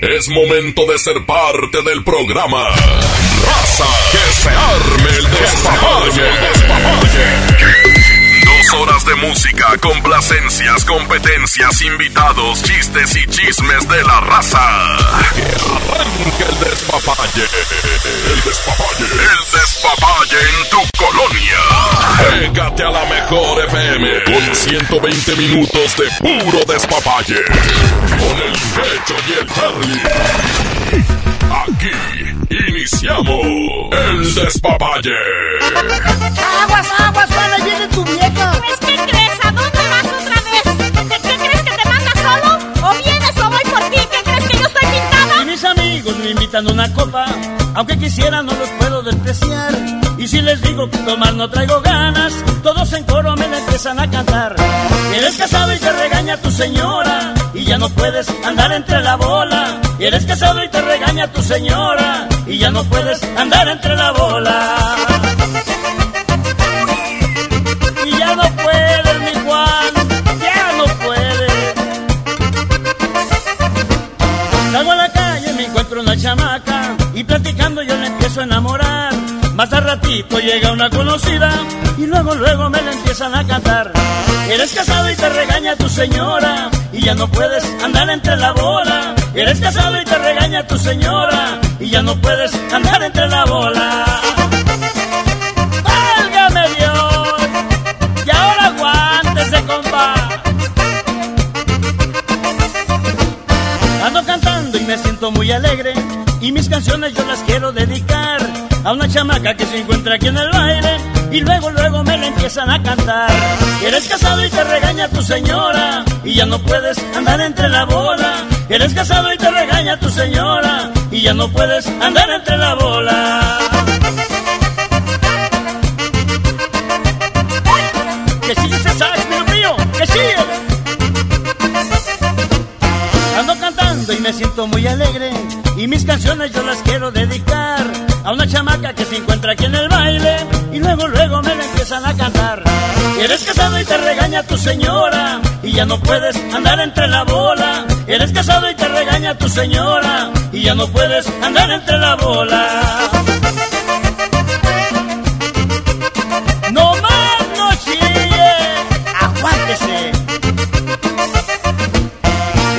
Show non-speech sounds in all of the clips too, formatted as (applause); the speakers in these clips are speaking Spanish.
Es momento de ser parte del programa. Raza, que se arme el despapalle. Dos horas de música, complacencias, competencias, invitados, chistes y chismes de la raza. Que arranque el despapalle. El despapalle. El despapalle en tu colonia. Pégate a la mejor FM con 120 minutos de puro despapalle. Con el pecho y el Charlie. Aquí iniciamos el despapalle. Aguas, aguas, para viene tu vieja. Mis amigos me invitan a una copa, aunque quisiera no los puedo despreciar. Y si les digo que tomar no traigo ganas, todos en coro me la empiezan a cantar. Eres casado y te regaña tu señora, y ya no puedes andar entre la bola. Eres casado y te regaña tu señora, y ya no puedes andar entre la bola. Y platicando yo le empiezo a enamorar. Más al ratito llega una conocida y luego luego me la empiezan a cantar. Eres casado y te regaña tu señora y ya no puedes andar entre la bola. Eres casado y te regaña tu señora y ya no puedes andar entre la bola. ¡Válgame Dios! Y ahora aguántese, compa. Ando cantando y me siento muy alegre y mis canciones yo las quiero dedicar a una chamaca que se encuentra aquí en el baile y luego luego me la empiezan a cantar. Eres casado y te regaña tu señora y ya no puedes andar entre la bola. Eres casado y te regaña tu señora y ya no puedes andar entre la bola. Que sigue ese sax, mío mío, que sigue. Ando cantando y me siento muy alegre y mis canciones yo las quiero dedicar a una chamaca que se encuentra aquí en el baile y luego luego me la empiezan a cantar. Eres casado y te regaña tu señora y ya no puedes andar entre la bola. Eres casado y te regaña tu señora y ya no puedes andar entre la bola. No más no chille, aguántese.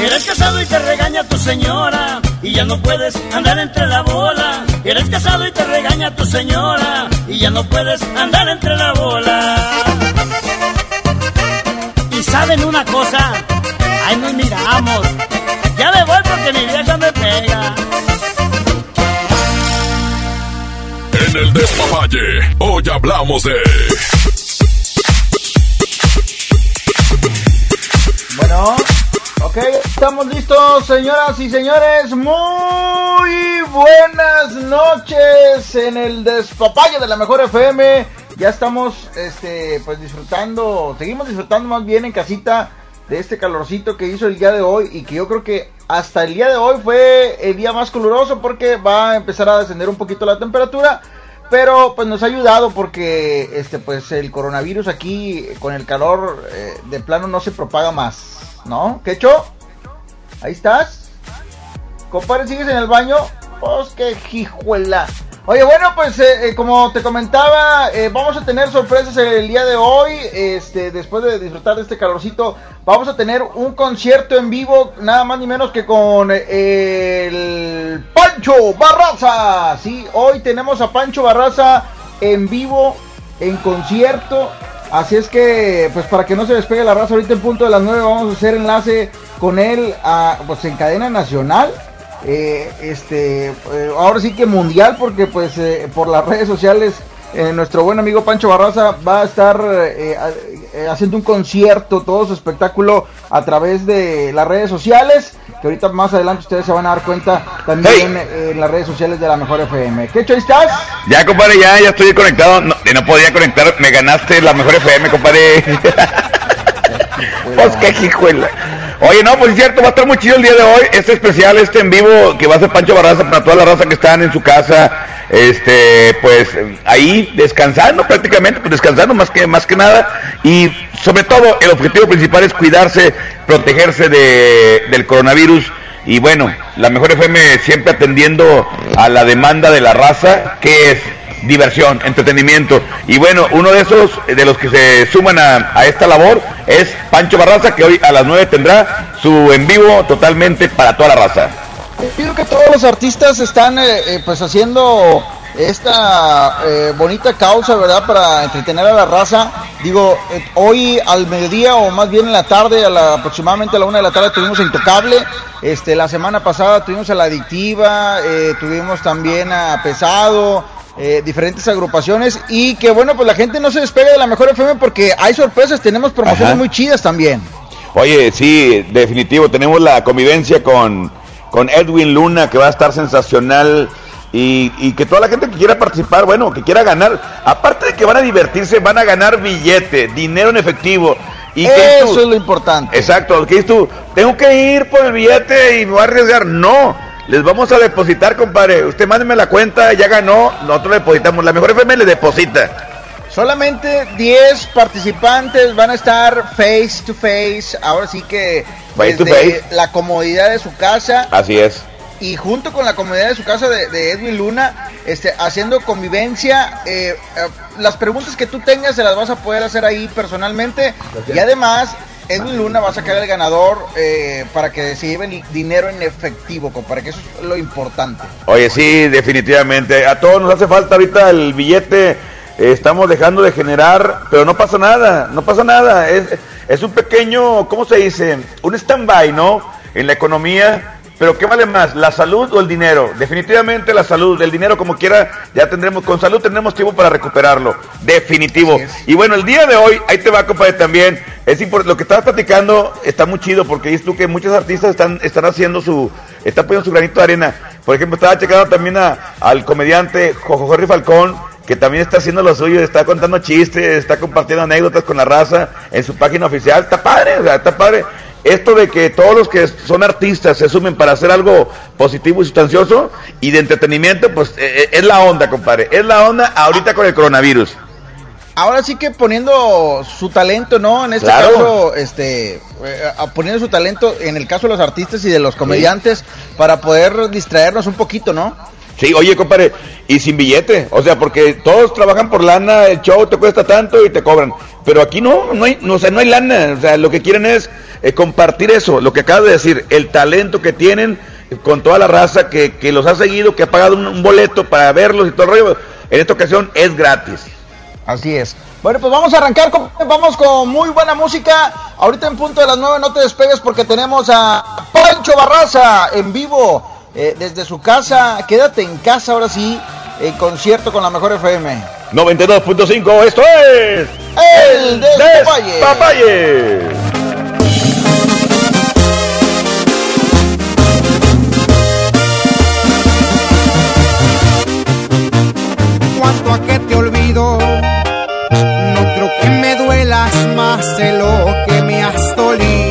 Eres casado y te regaña tu señora y ya no puedes andar entre la bola. Eres casado y te regaña tu señora y ya no puedes andar entre la bola. Y saben una cosa, ahí nos miramos. Ya me voy porque mi vieja me pega. En el despapalle, hoy hablamos de. Ok, estamos listos, señoras y señores. Muy buenas noches en el despapalle de la mejor FM. Ya estamos, este, pues disfrutando, seguimos disfrutando más bien en casita de este calorcito que hizo el día de hoy y que yo creo que hasta el día de hoy fue el día más caluroso porque va a empezar a descender un poquito la temperatura. Pero pues nos ha ayudado porque este pues el coronavirus aquí con el calor eh, de plano no se propaga más, ¿no? ¿Quecho? Ahí estás. Compadre, ¿sigues en el baño? Pues qué jijuela. Oye, bueno, pues eh, eh, como te comentaba, eh, vamos a tener sorpresas el día de hoy. Este, después de disfrutar de este calorcito, vamos a tener un concierto en vivo, nada más ni menos que con el Pancho Barraza. Sí, hoy tenemos a Pancho Barraza en vivo, en concierto. Así es que, pues para que no se despegue la raza, ahorita en punto de las 9 vamos a hacer enlace con él a, pues en cadena nacional. Eh, este, eh, ahora sí que mundial, porque pues eh, por las redes sociales, nuestro buen amigo Pancho Barraza va a estar haciendo un concierto, todo su espectáculo a través de las redes sociales, que ahorita más adelante ustedes se van a dar cuenta también en las redes sociales de la Mejor FM. ¿Qué hecho estás? Ya, compadre, ya, ya estoy conectado, no, no podía conectar, me ganaste la Mejor FM, compadre. (laughs) pues qué hijuela. Oye, no, pues es cierto, va a estar muy chido el día de hoy. Este especial, este en vivo que va a ser Pancho Barraza para toda la raza que están en su casa, este, pues ahí descansando prácticamente, pues descansando más que, más que nada. Y sobre todo, el objetivo principal es cuidarse, protegerse de, del coronavirus. Y bueno, la mejor FM siempre atendiendo a la demanda de la raza, que es diversión, entretenimiento. Y bueno, uno de esos, de los que se suman a, esta labor, es Pancho Barraza, que hoy a las 9 tendrá su en vivo totalmente para toda la raza. Creo que todos los artistas están eh, eh, pues haciendo esta eh, bonita causa, ¿verdad? Para entretener a la raza. Digo, hoy al mediodía o más bien en la tarde, a la, aproximadamente a la una de la tarde tuvimos a Intocable. Este, la semana pasada tuvimos a La Adictiva, tuvimos también a Pesado, eh, diferentes agrupaciones y que bueno, pues la gente no se despegue de la mejor FM porque hay sorpresas, tenemos promociones muy chidas también. Oye, sí, definitivo, tenemos la convivencia con, con Edwin Luna que va a estar sensacional y, que toda la gente que quiera participar, bueno, que quiera ganar, aparte de que van a divertirse, van a ganar billete, dinero en efectivo. Y Eso es lo importante. Exacto, que tú, tengo que ir por el billete y me voy a arriesgar. No, les vamos a depositar, compadre. Usted mándeme la cuenta, ya ganó, nosotros le depositamos. La mejor FM le deposita. Solamente 10 participantes van a estar face to face. Ahora sí que face to face. la comodidad de su casa. Así es. Y junto con la comodidad de su casa de, Edwin Luna, este, haciendo convivencia. Eh, eh, las preguntas que tú tengas se las vas a poder hacer ahí personalmente. Y además Edwin Luna va a sacar el ganador eh, para que se lleven dinero en efectivo, para que eso es lo importante. Oye, sí, definitivamente. A todos nos hace falta ahorita el billete. estamos dejando de generar, pero no pasa nada, no pasa nada. Es, es un pequeño, ¿cómo se dice? Un stand-by, ¿no? En la economía pero ¿qué vale más, la salud o el dinero? Definitivamente la salud, el dinero como quiera, ya tendremos, con salud tendremos tiempo para recuperarlo, definitivo. Y bueno, el día de hoy, ahí te va, compadre, también, es importante, lo que estabas platicando está muy chido, porque dices tú que muchos artistas están, están haciendo su, están poniendo su granito de arena. Por ejemplo, estaba checando también a, al comediante Jojo Jorge Falcón, que también está haciendo lo suyo, está contando chistes, está compartiendo anécdotas con la raza en su página oficial, está padre, o sea, está padre esto de que todos los que son artistas se sumen para hacer algo positivo y sustancioso y de entretenimiento, pues eh, eh, es la onda, compadre. Es la onda ahorita con el coronavirus. Ahora sí que poniendo su talento, ¿no? En este caso, este, eh, poniendo su talento en el caso de los artistas y de los comediantes para poder distraernos un poquito, ¿no? Sí, oye, compadre, y sin billete, o sea, porque todos trabajan por lana, el show te cuesta tanto y te cobran, pero aquí no, no hay, no, o sea, no hay lana, o sea, lo que quieren es eh, compartir eso, lo que acabas de decir, el talento que tienen con toda la raza que, que los ha seguido, que ha pagado un, boleto para verlos y todo el rollo. En esta ocasión es gratis. Así es. Bueno, pues vamos a arrancar, con, vamos con muy buena música. Ahorita en punto de las nueve no te despegues porque tenemos a Pancho Barraza en vivo eh, desde su casa. Quédate en casa ahora sí, en concierto con la mejor FM. 92.5, esto es... El Despapalle. a que te olvido. No creo que me duelas más de lo que me has dolido.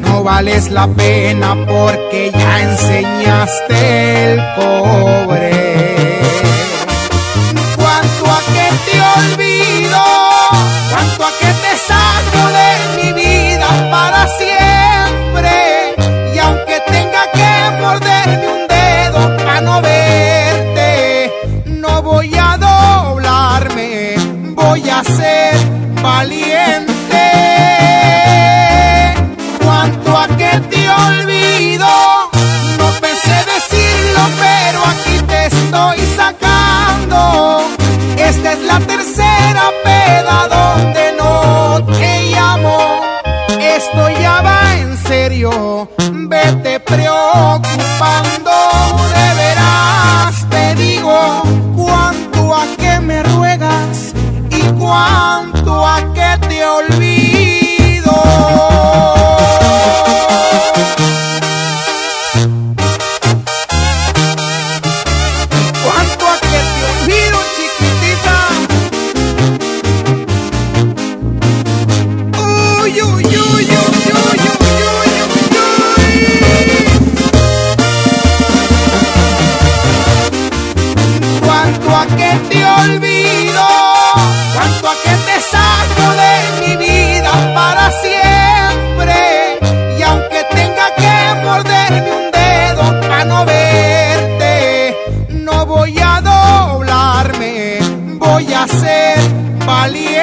No vales la pena porque ya enseñaste el cobre. Cuanto a que te olvido, cuanto a que te saco de mi vida para siempre. Y aunque tenga que morderme un dedo para no verte, no voy a voy a ser valiente. Esta es la tercera peda donde no te llamo. Esto ya va en serio, vete preocupando. De veras te digo cuánto a qué me ruegas y cuánto a valiente.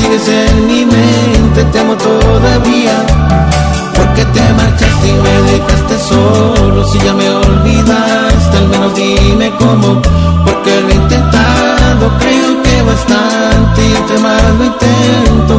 Sigues en mi mente, te amo todavía. Porque te marchaste y me dejaste solo, si ya me olvidaste, al menos dime cómo, porque lo he intentado, creo que bastante, y entre más lo intento,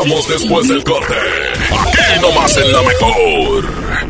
despapallamos después del corte. Aquí nomás en la mejor.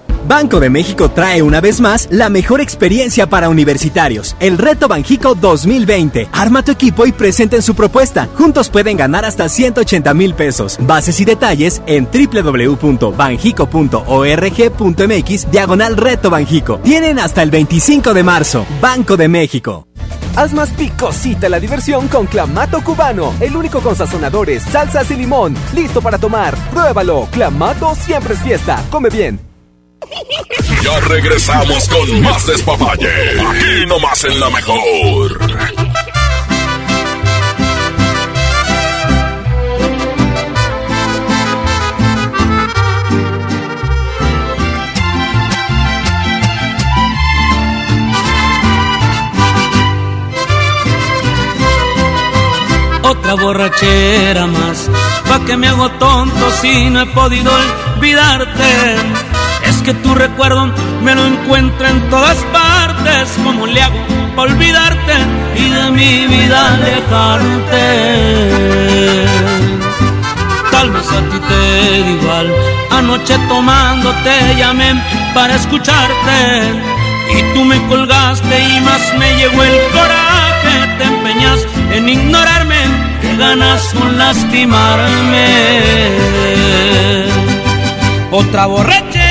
Banco de México trae una vez más la mejor experiencia para universitarios, el Reto Banjico 2020. Arma tu equipo y presenten su propuesta. Juntos pueden ganar hasta 180 mil pesos. Bases y detalles en www.banjico.org.mx diagonal Reto Banjico. Tienen hasta el 25 de marzo. Banco de México. Haz más picosita la diversión con Clamato Cubano, el único con sazonadores, salsas y limón. Listo para tomar. Pruébalo. Clamato siempre es fiesta. Come bien. Ya regresamos con más despapalle. Aquí nomás en la mejor. otra borrachera más. ¿Pa' que me hago tonto si no he podido olvidarte? Es que tu recuerdo me lo encuentro en todas partes. ¿Cómo le hago para olvidarte y de mi vida alejarte? Tal vez a ti te da igual. Anoche tomando te llamé para escucharte. Y tú me colgaste y más me llegó el coraje. Te empeñas en ignorarme, que ganas con lastimarme. Otra borrachera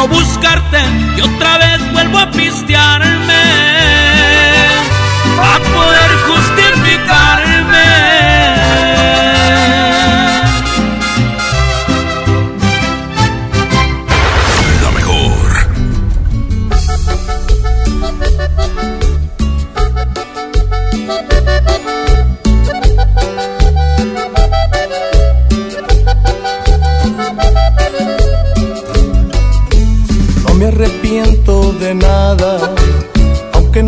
no buscarte y otra vez vuelvo a pistearme a poder justificarme.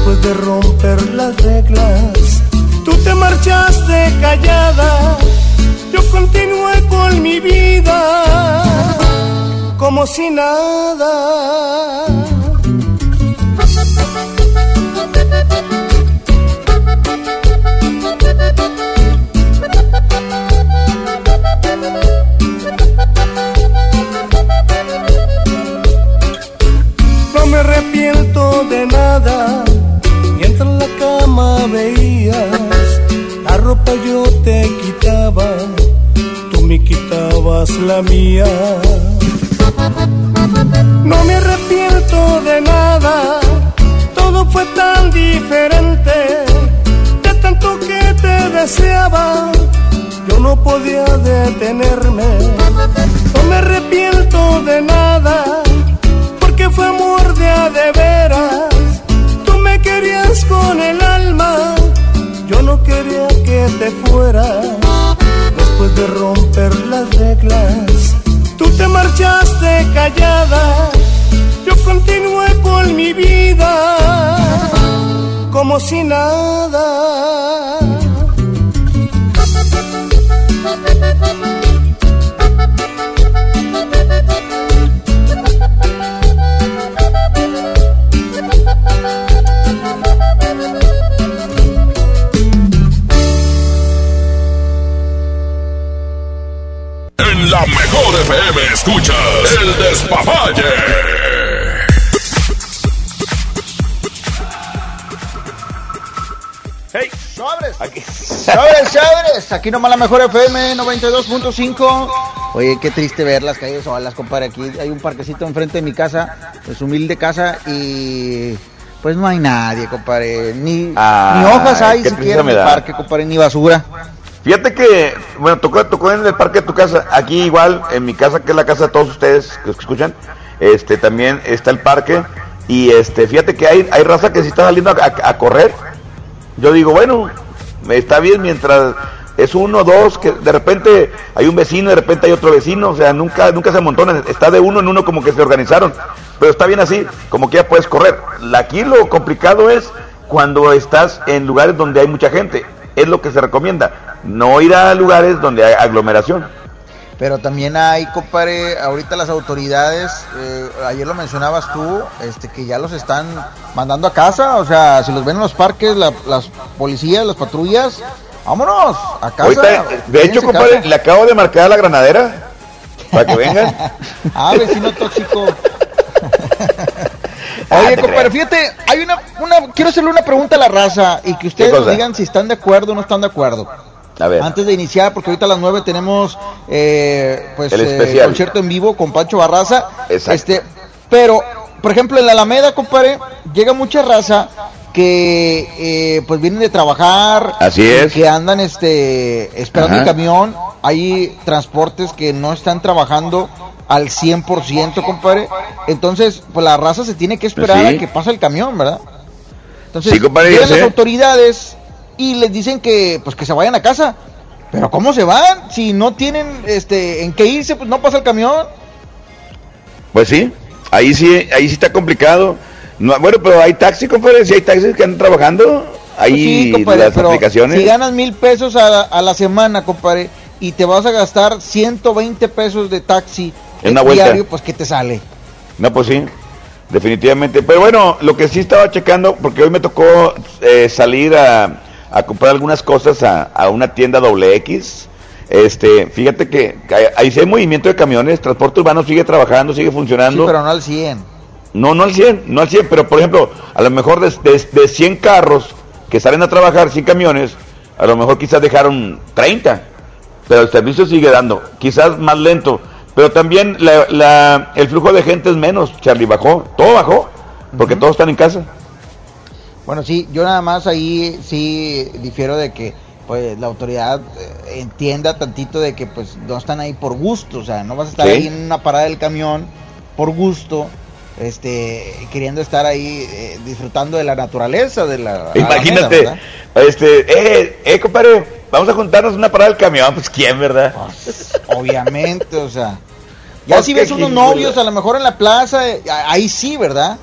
Después de romper las reglas, tú te marchaste callada, yo continué con mi vida. Como si nada. No me arrepiento de nada, cama veías la ropa yo te quitaba, tú me quitabas la mía. No me arrepiento de nada, todo fue tan diferente, de tanto que te deseaba, yo no podía detenerme. No me arrepiento de nada, porque fue amor de a de veras. Tú me querías con el quería que te fueras. Después de romper las reglas, tú te marchaste callada, yo continué con mi vida como si nada. la mejor FM escuchas el despapalle. ¡Hey! ¡Sobres! Aquí. ¡Sobres, sobres! Aquí nomás la mejor FM 92.5. Oye, qué triste ver las calles solas, compadre. Aquí hay un parquecito enfrente de mi casa, es humilde casa, y pues no hay nadie, compadre. Ni, ni hojas hay siquiera en el parque, compadre, ni basura. Fíjate que, bueno, tocó, tocó en el parque de tu casa. Aquí igual, en mi casa, que es la casa de todos ustedes que escuchan, este también está el parque. Y este, fíjate que hay, hay raza que sí está saliendo a, a- correr. Yo digo, bueno, está bien mientras es uno, dos, que de repente hay un vecino, de repente hay otro vecino, o sea, nunca, nunca se amontonan, está de uno en uno como que se organizaron, pero está bien así, como que ya puedes correr. Aquí lo complicado es cuando estás en lugares donde hay mucha gente, es lo que se recomienda, no ir a lugares donde hay aglomeración. Pero también hay, compadre, ahorita las autoridades, eh, ayer lo mencionabas tú, este, que ya los están mandando a casa, o sea, si los ven en los parques, la- las policías, las patrullas, vámonos, a casa. Ahorita, de hecho, compadre, casa. le acabo de marcar a la granadera para que vengan. (laughs) Ah, vecino tóxico. (laughs) Ah, Oye, compadre, fíjate, hay una, una, quiero hacerle una pregunta a la raza y que ustedes nos digan si están de acuerdo o no están de acuerdo. A ver. Antes de iniciar, porque ahorita a las 9 tenemos eh, pues El eh, concierto en vivo con Pancho Barraza. Exacto. Este, pero, por ejemplo, en la Alameda, compadre, llega mucha raza que eh, pues vienen de trabajar, Así es. que andan este esperando Ajá. el camión, hay transportes que no están trabajando al 100%, compadre. Entonces, pues la raza se tiene que esperar Sí. a que pase el camión, ¿verdad? Entonces, Sí, compadre, ya llegan las autoridades y les dicen que pues que se vayan a casa. Pero ¿cómo se van? Si no tienen este en qué irse, pues no pasa el camión. Pues sí, ahí sí, ahí sí está complicado. No, bueno, pero hay taxi, compadre, si hay taxis que andan trabajando, ahí Pues sí, compadre, las pero aplicaciones. si ganas mil pesos a la, a la semana, compadre, y te vas a gastar 120 pesos de taxi En una vuelta. diario, pues ¿qué te sale? No, pues sí, definitivamente. Pero bueno, lo que sí estaba checando, porque hoy me tocó eh, salir a, a comprar algunas cosas a, a una tienda doble X. Este, fíjate que, ahí sí hay movimiento de camiones, transporte urbano sigue trabajando, sigue Sí, funcionando. pero no al 100. No, no al 100, no al 100, pero por ejemplo, a lo mejor de, de, de 100 carros que salen a trabajar, 100 camiones, a lo mejor quizás dejaron 30, pero el servicio sigue dando, quizás más lento, pero también la, la- el flujo de gente es menos, Charlie, bajó, todo bajó, porque todos están en casa. Bueno, sí, yo nada más ahí sí difiero de que pues la autoridad eh, entienda tantito de que pues no están ahí por gusto, o sea, no vas a estar Sí. ahí en una parada del camión por gusto, este, queriendo estar ahí eh, disfrutando de la naturaleza, de la Imagínate, este, eh, eh, compadre, vamos a juntarnos una parada del camión, pues quién, ¿verdad? Obviamente, o sea, ya si ves unos novios a lo mejor en la plaza, eh, ahí sí, ¿verdad?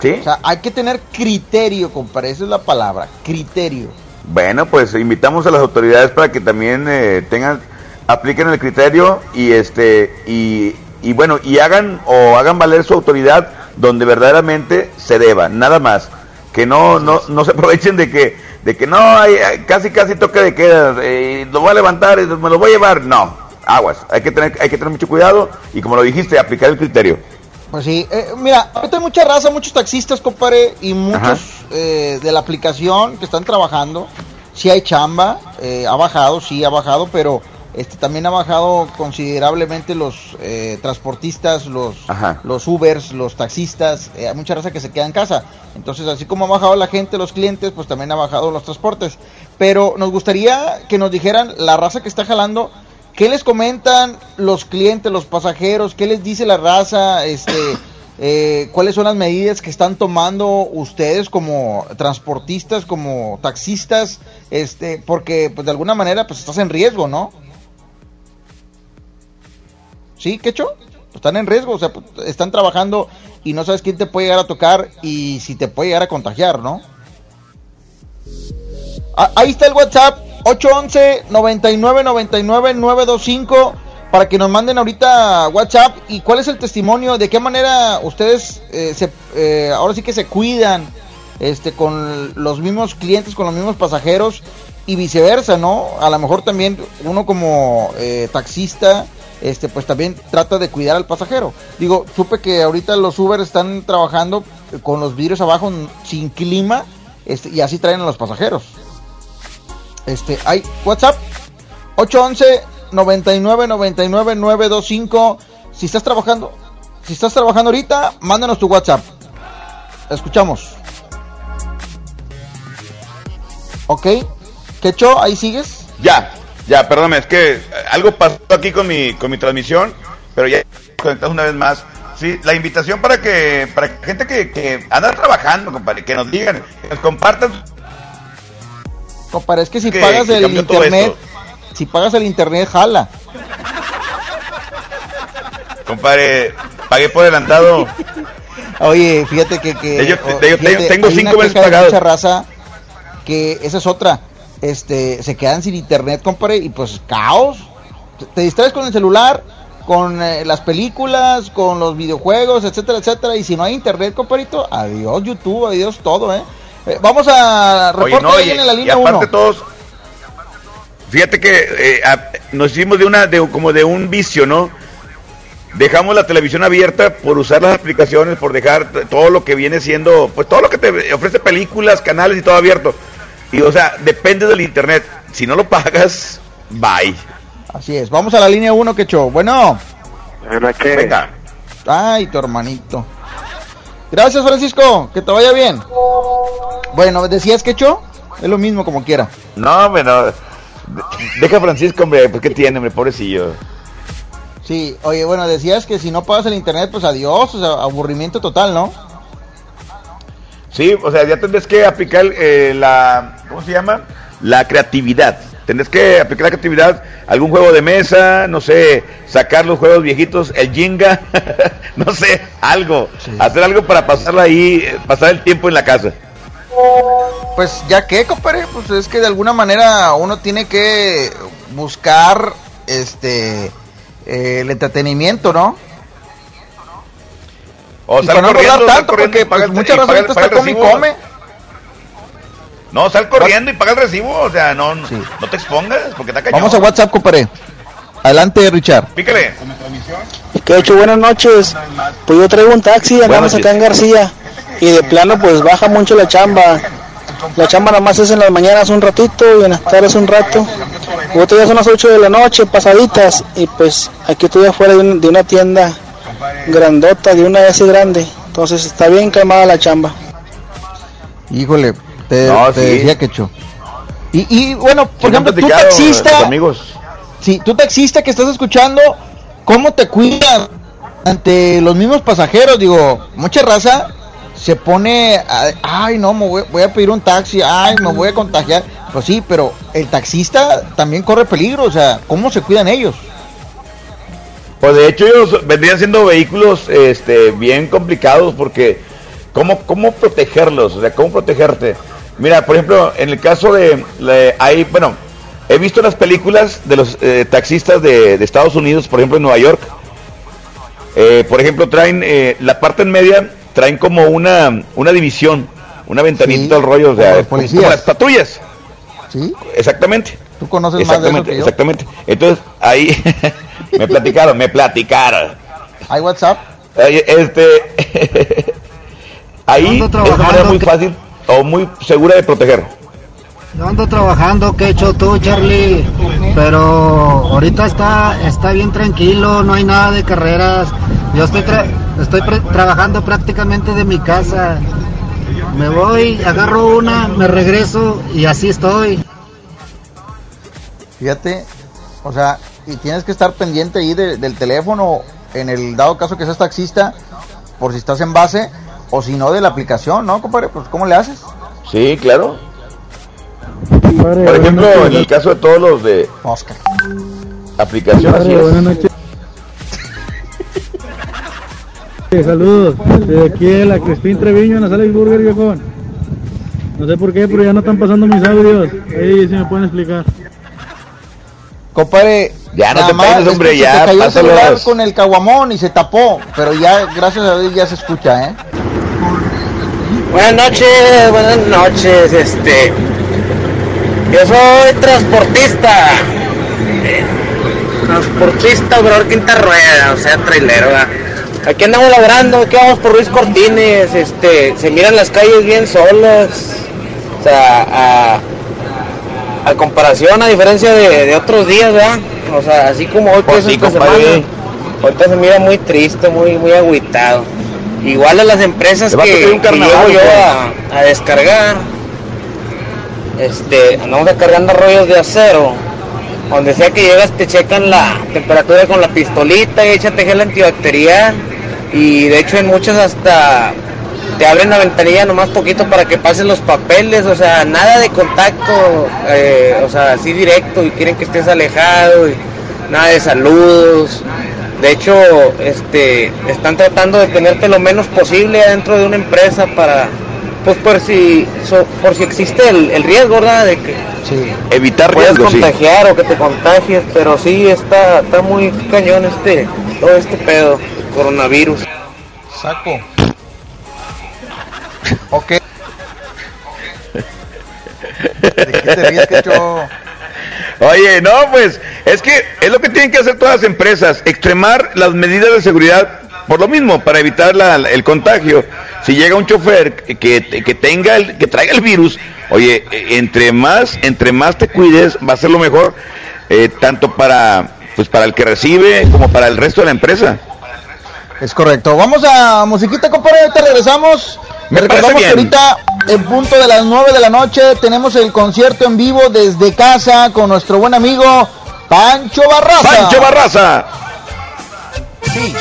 Sí. O sea, hay que tener criterio, compadre, esa es la palabra, criterio. Bueno, pues invitamos a las autoridades para que también eh, tengan, apliquen el criterio y este y, y bueno y hagan o hagan valer su autoridad donde verdaderamente se deba, nada más. Que no no no se aprovechen de que de que no hay casi casi toque de queda, eh, lo voy a levantar, y me lo voy a llevar, no. Aguas, hay que tener hay que tener mucho cuidado y como lo dijiste, aplicar el criterio. Pues sí, eh, mira, ahorita hay mucha raza, muchos taxistas, compadre, y muchos eh, de la aplicación que están trabajando. Sí hay chamba, eh, ha bajado, sí ha bajado, pero este también ha bajado considerablemente los eh, transportistas, los, Ajá. los Ubers, los taxistas, hay mucha raza que se queda en casa. Entonces, así como ha bajado la gente, los clientes, pues también ha bajado los transportes. Pero nos gustaría que nos dijeran la raza que está jalando, ¿qué les comentan los clientes, los pasajeros? ¿Qué les dice la raza? Este, (coughs) eh, ¿Cuáles son las medidas que están tomando ustedes como transportistas, como taxistas? Este, porque pues de alguna manera pues estás en riesgo, ¿no? ¿Sí, Quecho? Están en riesgo, o sea, pues, están trabajando y no sabes quién te puede llegar a tocar y si te puede llegar a contagiar, ¿no? Ah, ahí está el WhatsApp 811 99 99 925 para que nos manden ahorita WhatsApp y cuál es el testimonio, de qué manera ustedes eh, eh, ahora sí que se cuidan este con los mismos clientes, con los mismos pasajeros y viceversa, ¿no? A lo mejor también uno como eh, taxista este pues también trata de cuidar al pasajero. Digo, supe que ahorita los Uber están trabajando con los vidrios abajo sin clima este, y así traen a los pasajeros. Este, hay WhatsApp 811 99 99 925. Si estás trabajando, si estás trabajando ahorita, mándanos tu WhatsApp. Escuchamos. Ok. Quecho, ahí sigues. Ya, ya, perdóname, es que eh, algo pasó aquí con mi, con mi transmisión, pero ya conectamos una vez más. Sí, la invitación para que, para gente que, que anda trabajando, compadre, que nos digan, que nos compartan. Compadre, es que si pagas que el internet, si pagas el internet, jala. Compadre, pagué por adelantado. Oye, fíjate que, que o- yo fíjate, tengo cinco meses pagados. mucha raza que esa es otra. Este, se quedan sin internet, compadre, y pues caos. Te- Te distraes con el celular, con eh, las películas, con los videojuegos, etcétera, etcétera. Y si no hay internet, compadrito, adiós YouTube, adiós todo, ¿eh? Eh, vamos a Oye, reporte no, y, en la y línea aparte 1. todos, fíjate que eh, a- nos hicimos de una, de, como de un vicio, ¿no? Dejamos la televisión abierta por usar las aplicaciones, por dejar todo lo que viene siendo, pues todo lo que te ofrece películas, canales y todo abierto. Y o sea, depende del internet. Si no lo pagas, bye. Así es, vamos a la línea 1, Quecho. Bueno. Venga. Ay, tu hermanito. Gracias, Francisco. Que te vaya bien. Bueno, ¿decías Quecho? Es lo mismo como quiera. No, bueno, de- deja a Francisco, hombre, pues qué tiene, hombre, pobrecillo. Sí, oye, bueno, decías que si no pagas el internet, pues adiós, o sea, aburrimiento total, ¿no? Sí, o sea, ya tendrás que aplicar eh, la, ¿cómo se llama? La creatividad. Tendrás que aplicar la creatividad, algún juego de mesa, no sé, sacar los juegos viejitos, el Jenga, (laughs) no sé, algo, hacer algo para pasarla ahí, eh, pasar el tiempo en la casa. Pues ya que, compadre, pues es que de alguna manera uno tiene que buscar este eh, el entretenimiento, ¿no? O Y para no corriendo, tanto, corriendo porque pues, el- mucha y raza paga el- ahorita paga está come y come. No, sal corriendo y paga el recibo, o sea, no, no te expongas, porque está cañón. Vamos a WhatsApp, compadre. Adelante, Richard. Pícale. Que hecho, buenas noches. Pues yo traigo un taxi, andamos acá en García. Y de plano, pues baja mucho la chamba. La chamba nada más es en las mañanas un ratito y en las tardes un rato. Otro día son las 8 de la noche, pasaditas. Y pues aquí estoy afuera de, un- de una tienda grandota, de una S grande. Entonces está bien calmada la chamba. Híjole, te, No, te sí. decía que hecho. Y, y bueno, por Sí, ejemplo, tú taxista, amigos. sí, tú taxista que estás escuchando, ¿cómo te cuidas ante los mismos pasajeros? Digo, mucha raza se pone, a- ay, no, me voy, voy a pedir un taxi, ay, me voy a contagiar. Pues sí, pero el taxista también corre peligro, o sea, ¿cómo se cuidan ellos? Pues de hecho ellos vendrían siendo vehículos este, bien complicados porque ¿cómo, cómo protegerlos? O sea, ¿cómo protegerte? Mira, por ejemplo, en el caso de, le- hay, bueno, he visto las películas de los eh, taxistas de, de Estados Unidos, por ejemplo en Nueva York. Eh, por ejemplo, traen eh, la parte en media, traen como una, una división, una ventanita, Sí, el rollo, o como sea, como, las patrullas. ¿Sí? Exactamente. Tú conoces más de eso Exactamente, que yo. exactamente. Entonces, ahí (laughs) me platicaron, me platicaron. ¿Hay WhatsApp? Ahí, Este, (laughs) ahí es una manera muy fácil o muy segura de proteger. Yo ando trabajando, ¿qué hecho tú, Charlie? Pero ahorita está, está bien tranquilo, no hay nada de carreras. Yo estoy, tra- estoy trabajando prácticamente de mi casa. Me voy, agarro una, me regreso y así estoy. Fíjate, o sea, y tienes que estar pendiente ahí de- del teléfono, en el dado caso que seas taxista, por si estás en base, o si no de la aplicación, ¿no, compadre? Pues, ¿cómo le haces? Sí, claro. Por ejemplo, en el caso de todos los de Oscar. aplicación, así Buenas es. noches. Eh, Saludos, de aquí de la Crispín Treviño en la sala de Burger, viejón. No sé por qué, pero ya no están pasando mis audios. Ahí si me pueden explicar. Compadre, Ya no nada te más, pases, es hombre, ya, Se cayó el celular con el caguamón y se tapó, pero ya, gracias a Dios, ya se escucha, ¿eh? Buenas noches, buenas noches, este. Yo soy transportista. transportista, operador quinta rueda, o sea, trailero. ¿verdad? Aquí andamos laborando, aquí vamos por Ruiz Cortines, este, se miran las calles bien solas. O sea, a, a comparación, a diferencia de, de otros días, ¿verdad? O sea, así como hoy que Pues es sí, esta compadre. semana, ahorita se mira muy triste, muy, muy agüitado. Igual a las empresas que, que llevo yo a, a descargar, este, andamos descargando rollos de acero. Donde sea que llegas te checan la temperatura con la pistolita y échate gel antibacterial. Y de hecho en muchas hasta te abren la ventanilla nomás poquito para que pasen los papeles, o sea, nada de contacto, eh, o sea, así directo y quieren que estés alejado y nada de saludos. De hecho, este, están tratando de tenerte lo menos posible dentro de una empresa para, pues por si, so- por si existe el, el riesgo, ¿verdad? De que Evitar puedes riesgos, sí. contagiar o que te contagies, pero sí está, está muy cañón este, todo este pedo, coronavirus. Saco. (laughs) Ok. ¿De qué te ríes, Quecho? Oye, no, pues es que es lo que tienen que hacer todas las empresas, extremar las medidas de seguridad por lo mismo, para evitar la- el contagio. Si llega un chofer que, que, tenga el, que traiga el virus, oye, eh, entre más, entre más te cuides, va a ser lo mejor, eh, tanto para, pues para el que recibe como para el resto de la empresa. Es correcto. Vamos a musiquita, compadre. Ahorita regresamos. Me recordamos que ahorita, en punto de las 9 de la noche, tenemos el concierto en vivo desde casa con nuestro buen amigo Pancho Barraza. Pancho Barraza. Sí.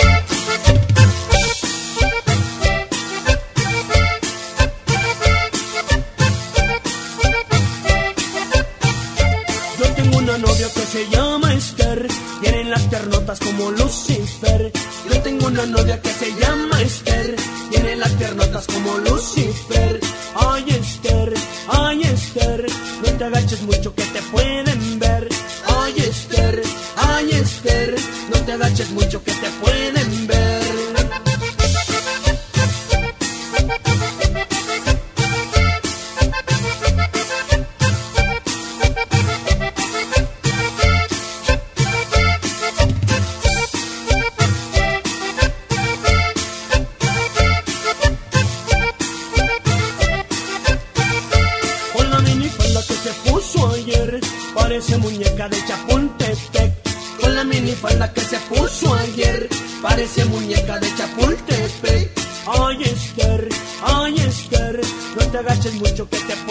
Yo tengo una novia que se llama Esther, tiene las piernotas como Lucifer. Yo tengo una novia que se llama Esther, tiene las piernotas como Lucifer. Ay Esther, ay Esther, no te agaches mucho que te pueden ver. Ay Esther, ay Esther, no te agaches mucho que te pueden ver. Parece muñeca de Chapultepec. Con la minifalda que se puso ayer, parece muñeca de Chapultepec. Ay Esther, ay Esther, no te agaches mucho que te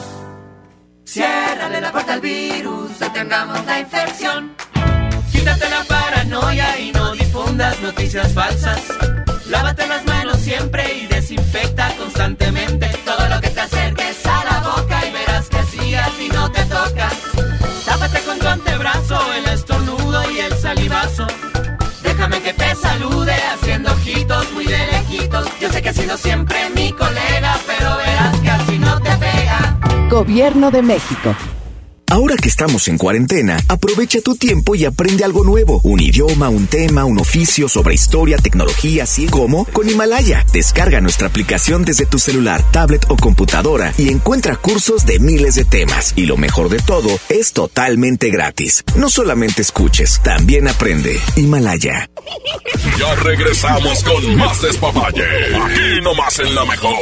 Ciérrale la puerta al virus, detengamos la infección. Quítate la paranoia y no difundas noticias falsas. Lávate las manos siempre y desinfecta constantemente todo lo que te acerques a la boca y verás que así a ti no te toca. Tápate con tu antebrazo el estornudo y el salivazo. Déjame que te salude haciendo ojitos muy de lejitos. Yo sé que has sido siempre mi colega, Gobierno de México. Ahora que estamos en cuarentena, aprovecha tu tiempo y aprende algo nuevo. Un idioma, un tema, un oficio sobre historia, tecnología, así como con Himalaya. Descarga nuestra aplicación desde tu celular, tablet o computadora y encuentra cursos de miles de temas. Y lo mejor de todo, es totalmente gratis. No solamente escuches, también aprende. Himalaya. Ya regresamos con más despapalle. Aquí nomás en la mejor.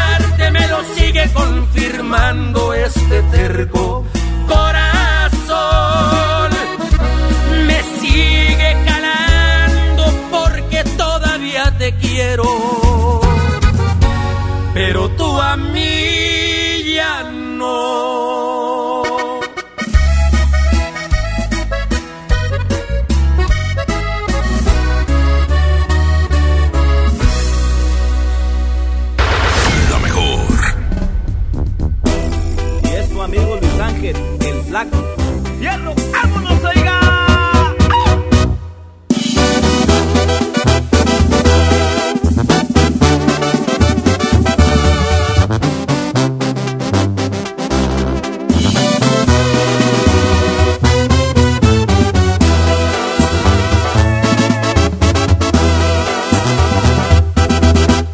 confirmando este terco corazón. Me sigue calando porque todavía te quiero.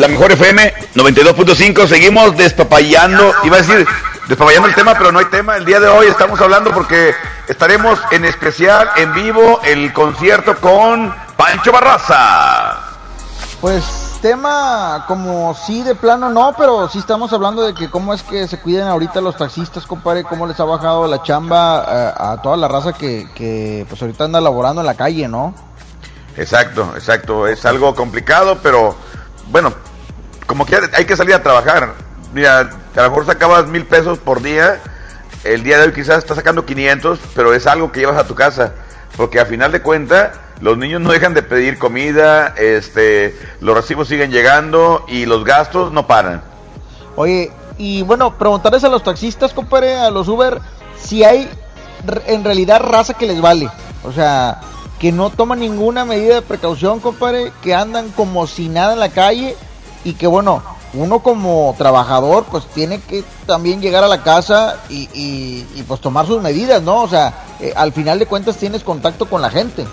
La mejor FM 92.5, seguimos despapayando, iba a decir despapayando el tema, pero no hay tema, el día de hoy estamos hablando porque estaremos en especial, en vivo, el concierto con Pancho Barraza. Pues tema como sí de plano no, pero sí estamos hablando de que cómo es que se cuidan ahorita los taxistas, compadre, cómo les ha bajado la chamba eh, a, toda la raza que, que pues ahorita anda laborando en la calle, ¿no? Exacto, exacto, es algo complicado, pero bueno, como que hay que salir a trabajar. Mira, a lo mejor sacabas mil pesos por día, el día de hoy quizás estás sacando 500, pero es algo que llevas a tu casa, porque a final de cuentas los niños no dejan de pedir comida, este, los recibos siguen llegando y los gastos no paran. Oye, y bueno, preguntarles a los taxistas, compadre, a los Uber, si hay en realidad raza que les vale. O sea, que no toman ninguna medida de precaución, compadre, que andan como si nada en la calle y que bueno, uno como trabajador pues tiene que también llegar a la casa y, y- pues tomar sus medidas, ¿no? O sea, eh, al final de cuentas tienes contacto con la gente.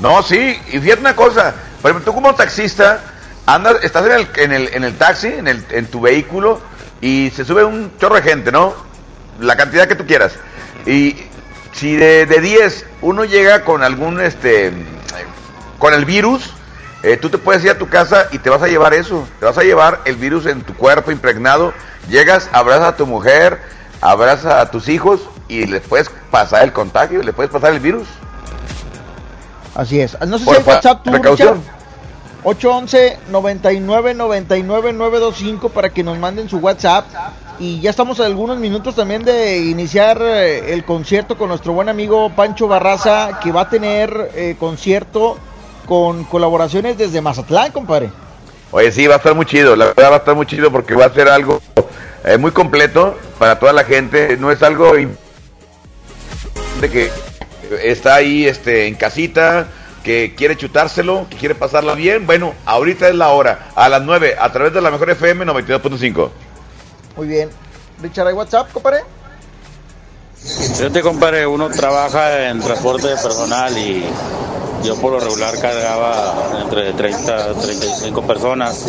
No, sí, y fíjate una cosa, por ejemplo, tú como taxista, andas, estás en el, en el, en el taxi, en, el, en tu vehículo, y se sube un chorro de gente, ¿no? la cantidad que tú quieras. Y si de, de 10 uno llega con algún, este, con el virus, eh, tú te puedes ir a tu casa y te vas a llevar eso. Te vas a llevar el virus en tu cuerpo impregnado. Llegas, abrazas a tu mujer, abrazas a tus hijos y les puedes pasar el contagio, les puedes pasar el virus. Así es. No sé si Por hay fa- WhatsApp tú, precaución. Richard. 811 99 99 925 para que nos manden su WhatsApp. Y ya estamos a algunos minutos también de iniciar eh, el concierto con nuestro buen amigo Pancho Barraza, que va a tener eh, concierto con colaboraciones desde Mazatlán, compadre. Oye, sí, va a estar muy chido, la verdad va a estar muy chido porque va a ser algo eh, muy completo para toda la gente, no es algo de que está ahí este, en casita, que quiere chutárselo, que quiere pasarla bien, bueno, ahorita es la hora, a las 9, a través de la mejor FM 92.5. Muy bien. Richard, ¿hay WhatsApp, compadre? Fíjate, compadre, uno trabaja en transporte personal y yo por lo regular cargaba entre 30 a 35 personas.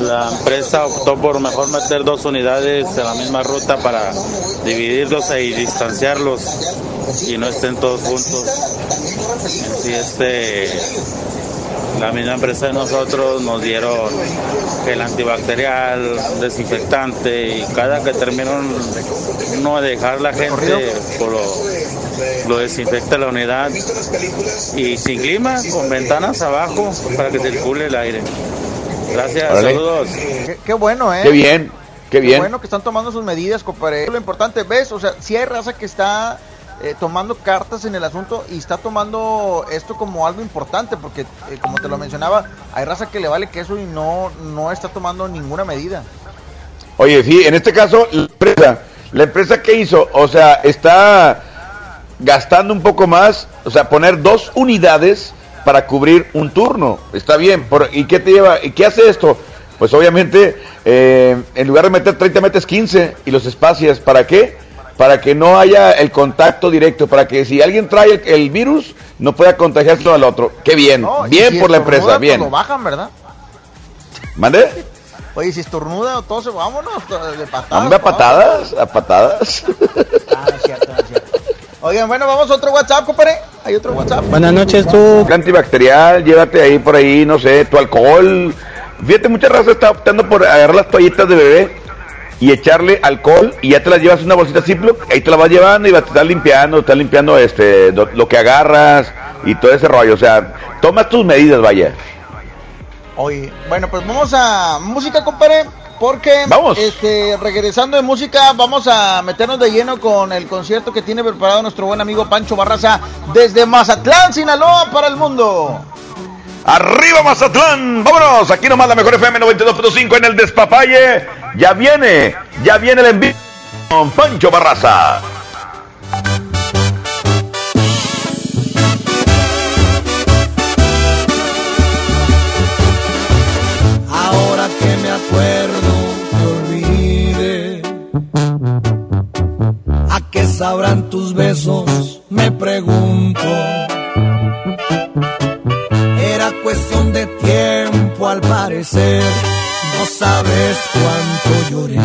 La empresa optó por mejor meter dos unidades en la misma ruta para dividirlos y distanciarlos y no estén todos juntos. En este, la misma empresa de nosotros nos dieron gel antibacterial, desinfectante y cada que terminan no dejar la gente por lo, lo desinfecta la unidad y sin clima con ventanas abajo para que circule el aire. Gracias, Órale. saludos. Qué, qué bueno, ¿eh? Qué bien, qué bien. bueno que están tomando sus medidas, compadre. Lo importante, ¿ves? O sea, si hay raza que está eh, tomando cartas en el asunto y está tomando esto como algo importante, porque eh, como te lo mencionaba, hay raza que le vale queso y no, no está tomando ninguna medida. Oye, sí, en este caso, la empresa, la empresa que hizo, o sea, está gastando un poco más, o sea, poner dos unidades para cubrir un turno. Está bien, por- ¿y qué te lleva? ¿Y qué hace esto? Pues obviamente, eh, en lugar de meter 30 metes 15 y los espacias, ¿para qué? Para que no haya el contacto directo, para que si alguien trae el, el virus, no pueda contagiárselo al otro. Qué bien, No, bien si por la empresa, pues bien. lo bajan, ¿verdad? ¿Mande? Oye, si estornuda o tose, vámonos de patadas. Hombre, a patadas, a patadas. Oigan, bueno, vamos a otro WhatsApp, compadre. Hay otro WhatsApp. Buenas noches, tú. Antibacterial, llévate ahí por ahí, no sé, tu alcohol. Fíjate, mucha raza está optando por agarrar las toallitas de bebé y echarle alcohol y ya te las llevas en una bolsita Ziploc, ahí te la vas llevando y vas a estar limpiando, estás limpiando este lo, lo que agarras y todo ese rollo. O sea, toma tus medidas, vaya. Oye, bueno, pues vamos a música, compadre, porque Vamos. este regresando de música, vamos a meternos de lleno con el concierto que tiene preparado nuestro buen amigo Pancho Barraza desde Mazatlán, Sinaloa para el mundo. ¡Arriba Mazatlán! ¡Vámonos! Aquí nomás la mejor FM 92.5 en el Despapalle. Ya viene, ya viene el envío con Pancho Barraza. Ahora que me acuerdo, te olvidé. ¿A qué sabrán tus besos? Me pregunto. Era cuestión de tiempo al parecer. No sabes cuánto lloré. Que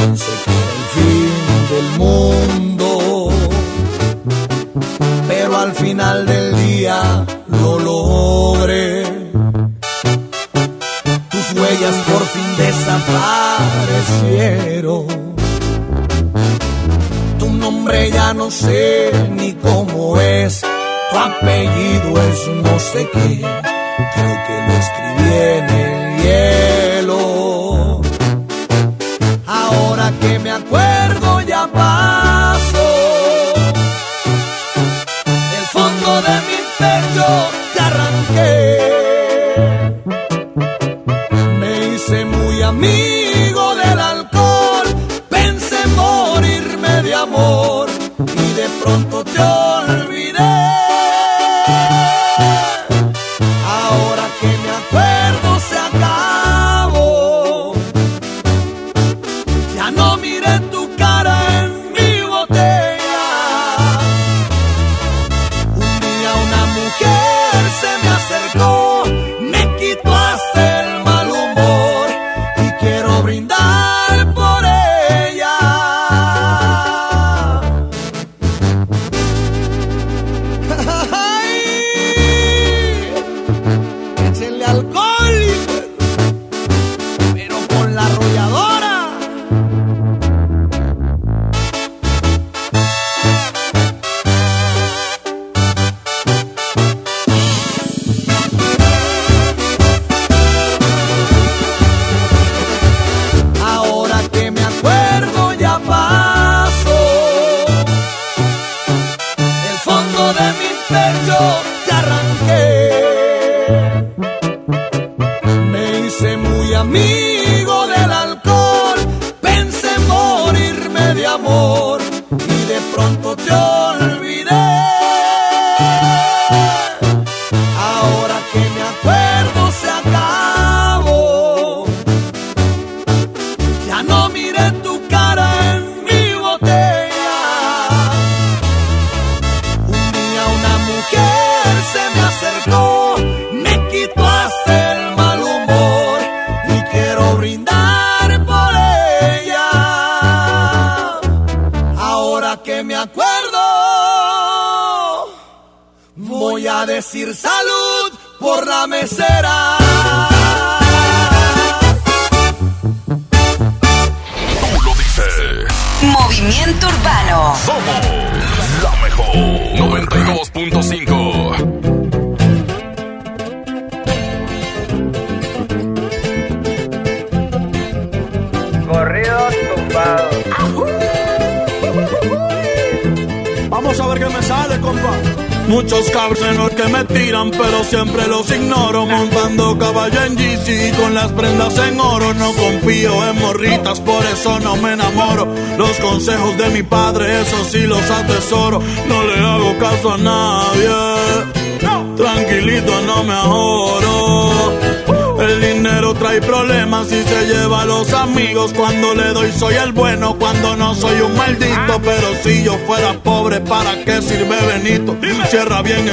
era el fin del mundo. Pero al final del día lo logré tus huellas por fin desaparecieron. Tu nombre ya no sé ni cómo es, tu apellido es no sé qué, creo que lo escribí en el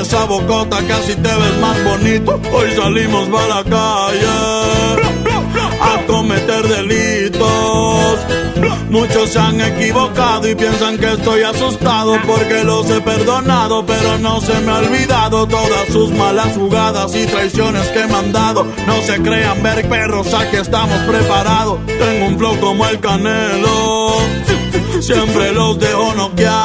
esa bocota así te ves más bonito. Hoy salimos para la calle a cometer delitos. Muchos se han equivocado y piensan que estoy asustado porque los he perdonado, pero no se me ha olvidado todas sus malas jugadas y traiciones que me han dado. No se crean ver perros, aquí estamos preparados. Tengo un flow como el canelo, siempre los dejo noqueados.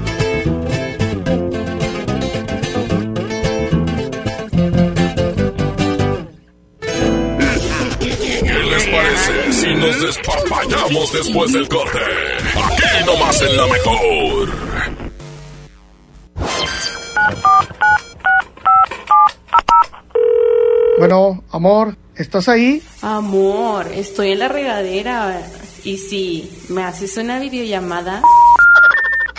Si nos despapallamos después del corte? Aquí nomás en la mejor. Bueno, amor, ¿estás ahí? Amor, estoy en la regadera. Y si me haces una videollamada.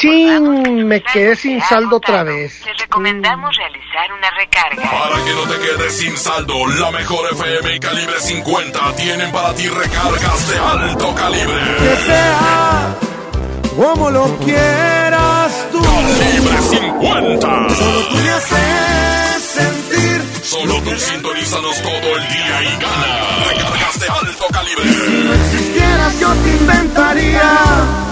¡Chin! Me quedé sin saldo otra vez. Te recomendamos realizar una recarga. Para que no te quedes sin saldo, la mejor FM y calibre 50 tienen para ti recargas de alto calibre. Que sea como lo quieras tú. Calibre 50. Solo tú me haces sentir. Solo tú sintonízanos todo el día y gana recargas de alto calibre. Si no existieras, yo te inventaría.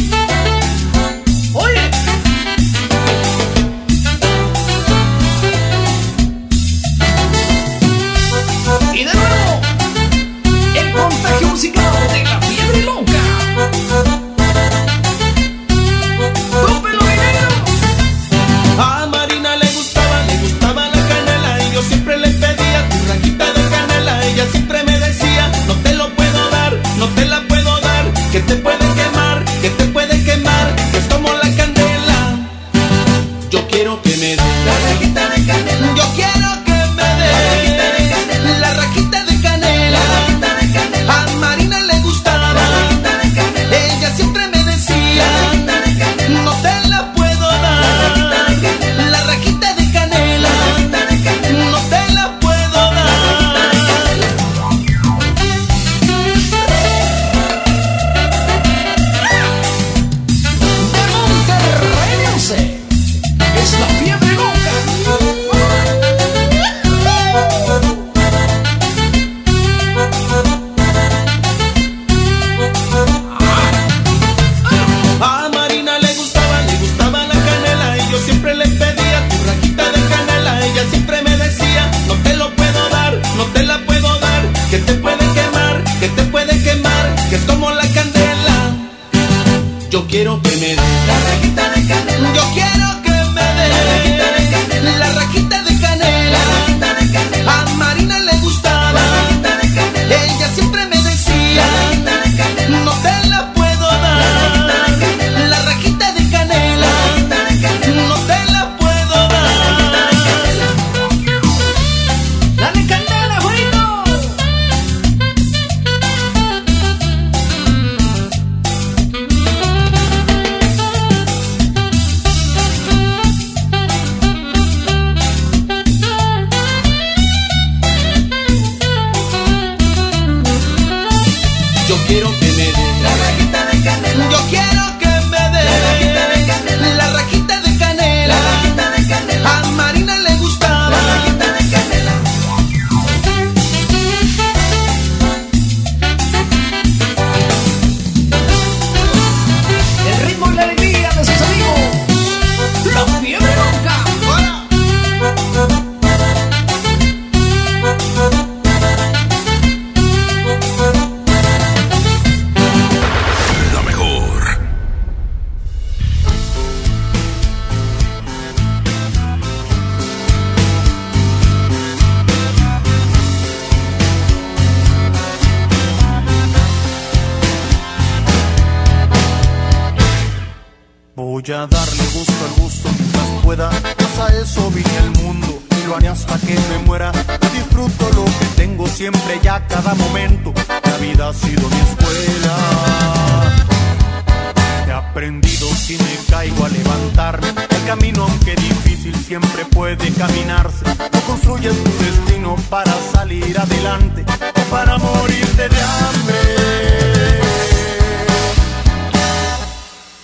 destino para salir adelante o para morirte de hambre.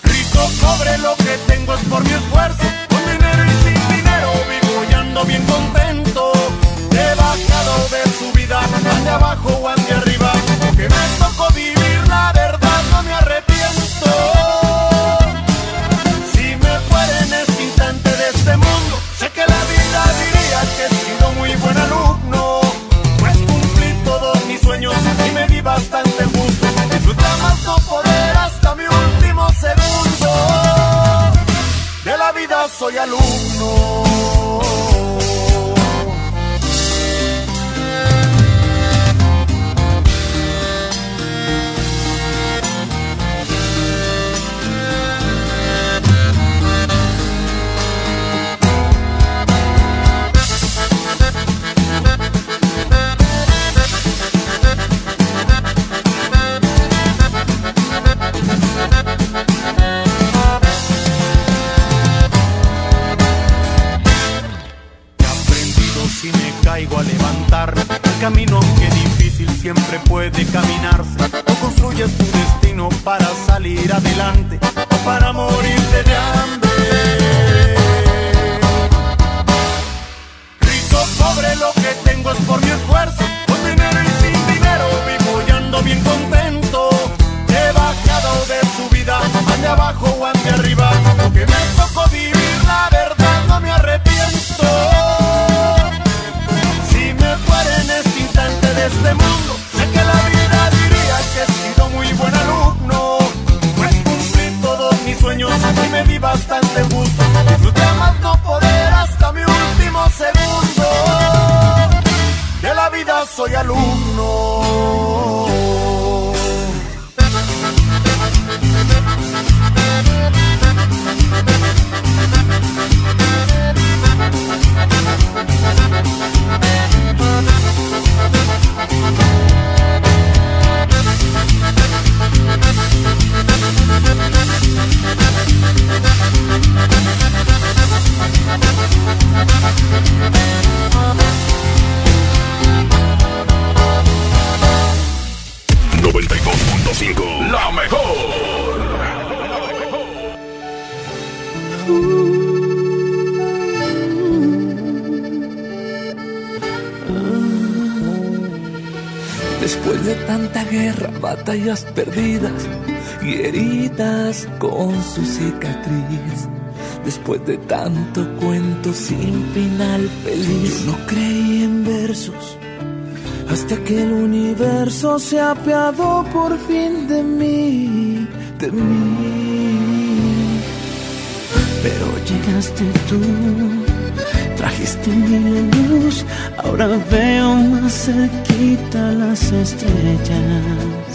Rico cobre lo que tengo es por mi esfuerzo soy alumno. Batallas perdidas y heridas con su cicatriz. Después de tanto cuento sin final feliz. Yo no creí en versos hasta que el universo se apiadó por fin de mí, de mí. Pero llegaste tú, trajiste mi luz, ahora veo más cerquita las estrellas.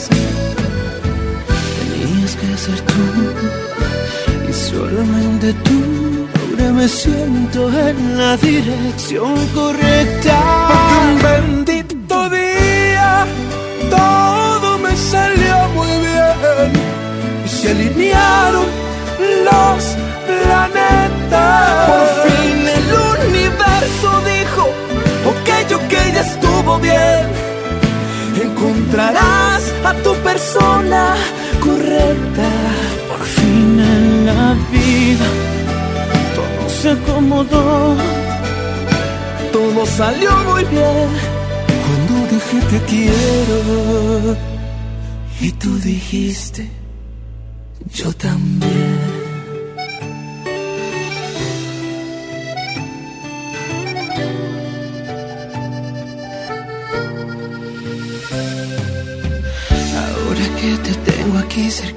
Solamente tú. Ahora me siento en la dirección correcta. Porque un bendito día todo me salió muy bien y se alinearon los planetas. Por fin el universo dijo, ok, ok, ya estuvo bien. Encontrarás a tu persona correcta. Se acomodó. Todo salió muy bien cuando dije te quiero. Y tú dijiste, yo también. Ahora que te tengo aquí cerquita,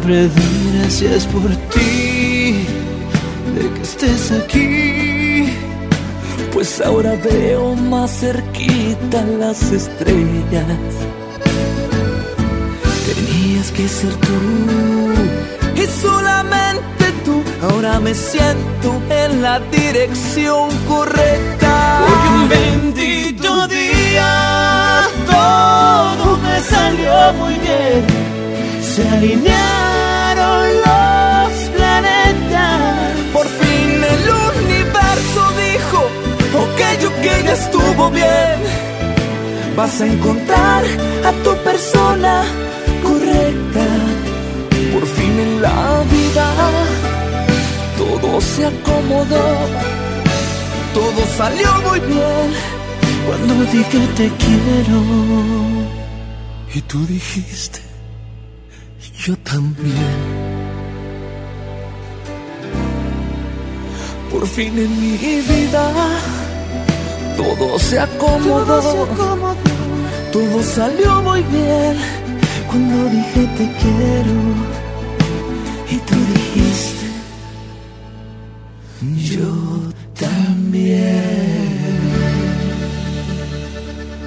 siempre doy gracias por ti, de que estés aquí. Pues ahora veo más cerquita las estrellas. Tenías que ser tú y solamente tú. Ahora me siento en la dirección correcta. Hoy un bendito día todo me salió muy bien. Se alinearon los planetas. Por fin el universo dijo, ok, ok, ya estuvo bien. Vas a encontrar a tu persona correcta. Por fin en la vida todo se acomodó. Todo salió muy bien cuando dije te quiero. Y tú dijiste, yo también. Por fin en mi vida todo se acomodó. Todo se acomodó. Todo salió muy bien cuando dije te quiero. Y tú dijiste, yo también.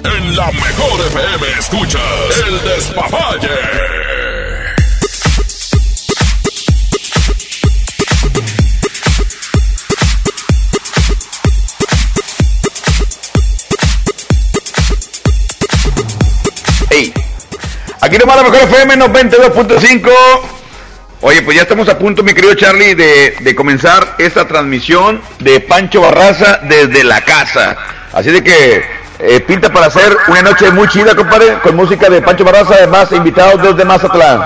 En la mejor FM escuchas el despapalle. Aquí nomás la mejor FM 92.5. Oye, pues ya estamos a punto, mi querido Charlie, de, de comenzar esta transmisión de Pancho Barraza desde la casa. Así de que eh, pinta para hacer una noche muy chida, compadre, con música de Pancho Barraza, además invitados desde Mazatlán.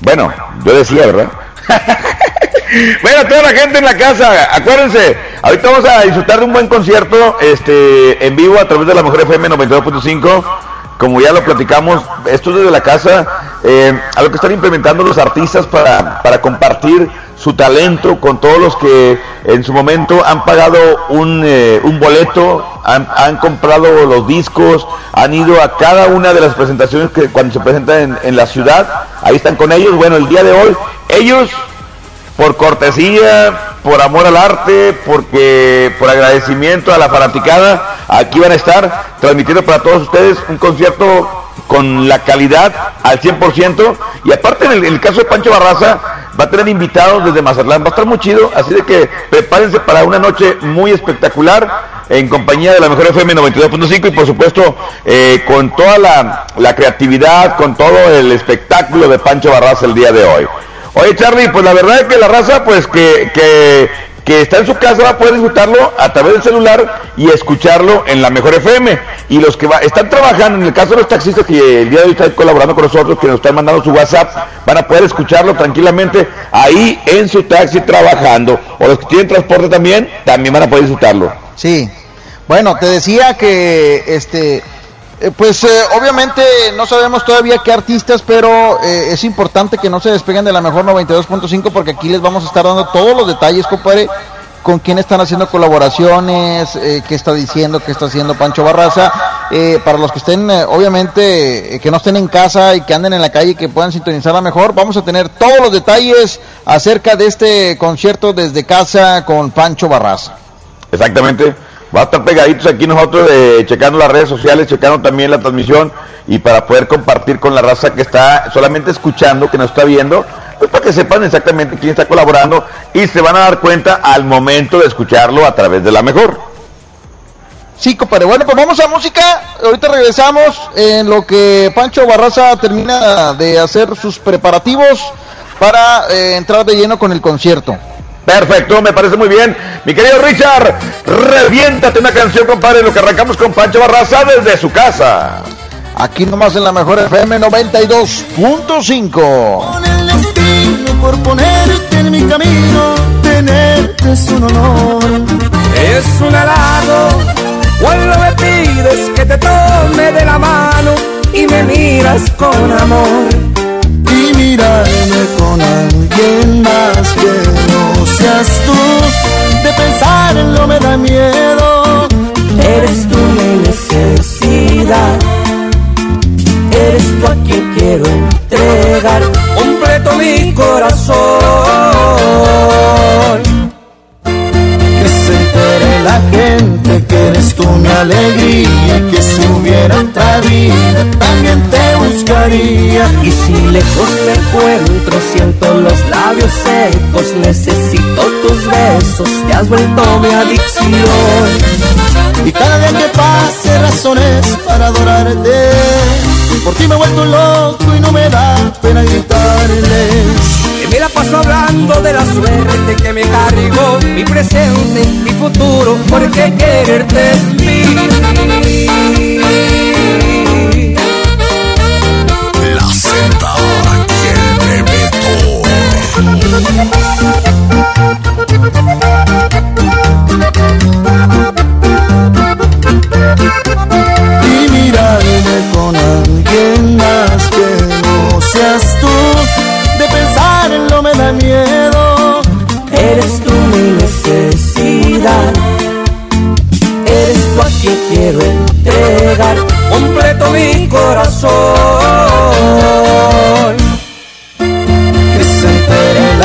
Bueno, yo decía, ¿verdad? (laughs) bueno, toda la gente en la casa, acuérdense, ahorita vamos a disfrutar de un buen concierto este, en vivo a través de la Mujer FM 92.5 como ya lo platicamos, esto es desde la casa, eh, a lo que están implementando los artistas para, para compartir su talento con todos los que en su momento han pagado un, eh, un boleto, han, han, comprado los discos, han ido a cada una de las presentaciones que cuando se presentan en, en la ciudad, ahí están con ellos. Bueno, el día de hoy, ellos por cortesía, por amor al arte, porque por agradecimiento a la fanaticada, aquí van a estar transmitiendo para todos ustedes un concierto con la calidad al 100% y aparte en el, caso de Pancho Barraza va a tener invitados desde Mazatlán, va a estar muy chido, así de que prepárense para una noche muy espectacular en compañía de la mejor FM 92.5 y por supuesto eh, con toda la, la creatividad, con todo el espectáculo de Pancho Barraza el día de hoy. Oye Charlie, pues la verdad es que la raza, pues que, que, que, está en su casa va a poder disfrutarlo a través del celular y escucharlo en la mejor FM. Y los que va, están trabajando, en el caso de los taxistas que el día de hoy están colaborando con nosotros, que nos están mandando su WhatsApp, van a poder escucharlo tranquilamente ahí en su taxi trabajando. O los que tienen transporte también, también van a poder disfrutarlo. Sí. Bueno, te decía que este eh, pues eh, obviamente no sabemos todavía qué artistas, pero eh, es importante que no se despeguen de la mejor 92.5 porque aquí les vamos a estar dando todos los detalles, compadre, con quién están haciendo colaboraciones, qué está diciendo, qué está haciendo Pancho Barraza. para los que estén, obviamente, que no estén en casa y que anden en la calle y que puedan sintonizarla mejor, vamos a tener todos los detalles acerca de este concierto desde casa con Pancho Barraza. Exactamente va a estar pegaditos aquí nosotros eh, checando las redes sociales, checando también la transmisión y para poder compartir con la raza que está solamente escuchando, que nos está viendo, pues para que sepan exactamente quién está colaborando y se van a dar cuenta al momento de escucharlo a través de la mejor. Sí, compadre. Bueno, pues vamos a música. Ahorita regresamos en lo que Pancho Barraza termina de hacer sus preparativos para eh, entrar de lleno con el concierto. Perfecto, me parece muy bien. Mi querido Richard, reviéntate una canción, compadre, lo que arrancamos con Pancho Barraza desde su casa. Aquí nomás en la mejor FM 92.5. Con el destino por ponerte en mi camino, tenerte es un honor. Es un halago cuando me pides que te tome de la mano y me miras con amor y mirarme con alguien más que seas tú. De pensarlo me da miedo. Eres tú mi necesidad. Eres tú a quien quiero entregar completo mi corazón. Que se entere la gente que eres tú mi alegría que si hubiera otra vida también te buscaría. Y si lejos me encuentro, siento los labios secos, necesito tus besos, te has vuelto mi adicción. Y cada día que pase razones para adorarte, por ti me he vuelto loco y no me da pena gritarles. Que me la paso hablando de la suerte que me cargó mi presente, mi futuro, porque quererte es mí. Y mirarme con alguien más que no seas tú. De pensarlo me da miedo. Eres tú mi necesidad. Eres tú a quien quiero entregar completo mi corazón.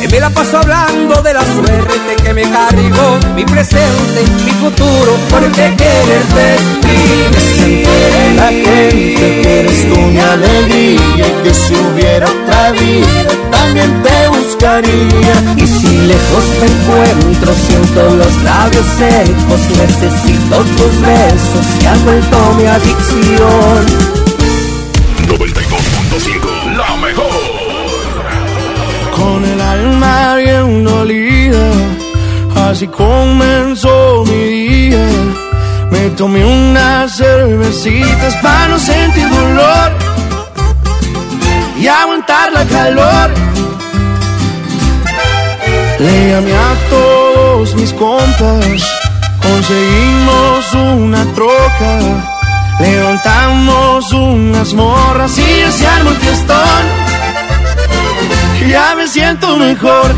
Que me la paso hablando de la suerte que me cargó mi presente, mi futuro, porque quieres decir la gente que eres tú mi alegría y que si hubiera otra vida también te buscaría. Y si lejos te encuentro, siento los labios secos, necesito tus besos, se ha vuelto mi adicción. 92.5, la mejor. Con el alma bien dolida, así comenzó mi día. Me tomé unas cervecitas para no sentir dolor y aguantar la calor. Le llamé a todos mis compas, conseguimos una troca, levantamos unas morras y se armó el fiestón. Ya me siento mejor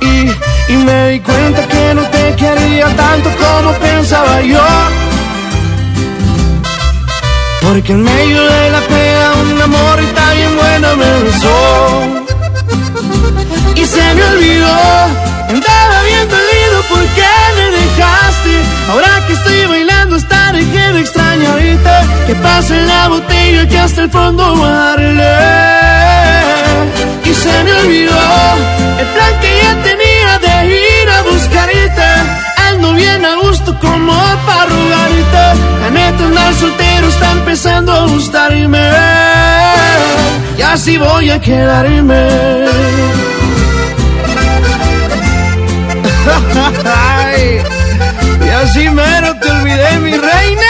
y, y me di cuenta que no te quería tanto como pensaba yo. Porque en medio de la pega una morrita bien buena me besó y se me olvidó. Andaba bien dolido porque me dejaste. Ahora que estoy bailando, hasta dejé de extrañarte. Que pase la botella que hasta el fondo va. Se me olvidó el plan que ya tenía de ir a buscarte. Ando bien a gusto como para rogarte. La neta, andar soltero está empezando a gustarme. Y así voy a quedarme. (laughs) Ay, y así mero te olvidé, mi reina.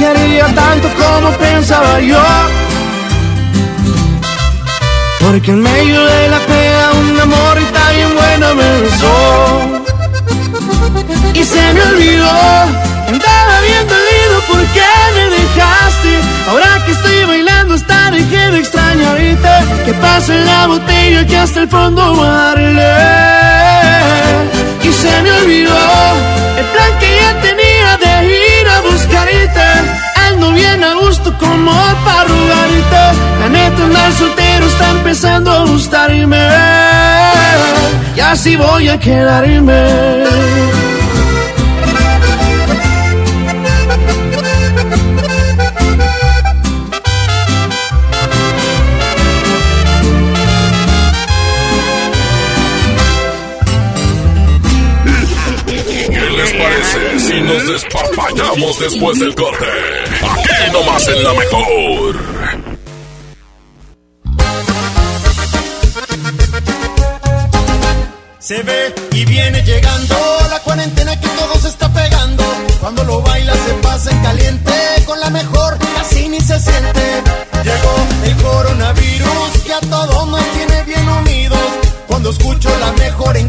Quería tanto como pensaba yo. Porque en medio de la pega una morrita bien buena me besó y se me olvidó. Andaba bien dolido porque me dejaste. Ahora que estoy bailando, hasta dejé de extrañarte. Que pase la botella que hasta el fondo va a darle. Y se me olvidó el plan que ya tenía de ir a buscarte. Ando bien a gusto como para rogarte. La neta, andar soltero está empezando a gustarme. Y así voy a quedarme. Despapallamos después del corte? Aquí nomás en la mejor. Se ve y viene llegando la cuarentena que todo se está pegando. Cuando lo baila se pasa en caliente, con la mejor casi ni se siente. Llegó el coronavirus que a todos nos tiene bien unidos. Cuando escucho la mejor en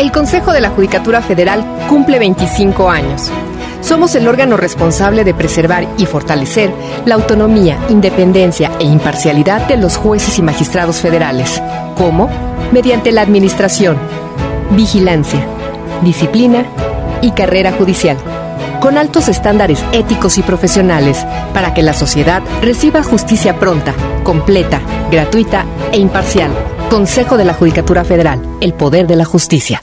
El Consejo de la Judicatura Federal cumple 25 años. Somos el órgano responsable de preservar y fortalecer la autonomía, independencia e imparcialidad de los jueces y magistrados federales. ¿Cómo? Mediante la administración, vigilancia, disciplina y carrera judicial, con altos estándares éticos y profesionales para que la sociedad reciba justicia pronta, completa, gratuita e imparcial. Consejo de la Judicatura Federal, el poder de la justicia.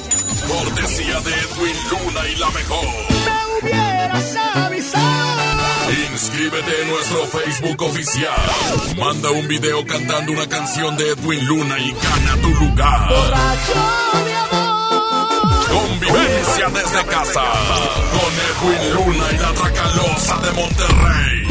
Cortesía de Edwin Luna y la mejor. Me hubieras avisado. Inscríbete en nuestro Facebook oficial. Manda un video cantando una canción de Edwin Luna y gana tu lugar. Borracho amor. Convivencia desde casa. Con Edwin Luna y la Tracalosa de Monterrey.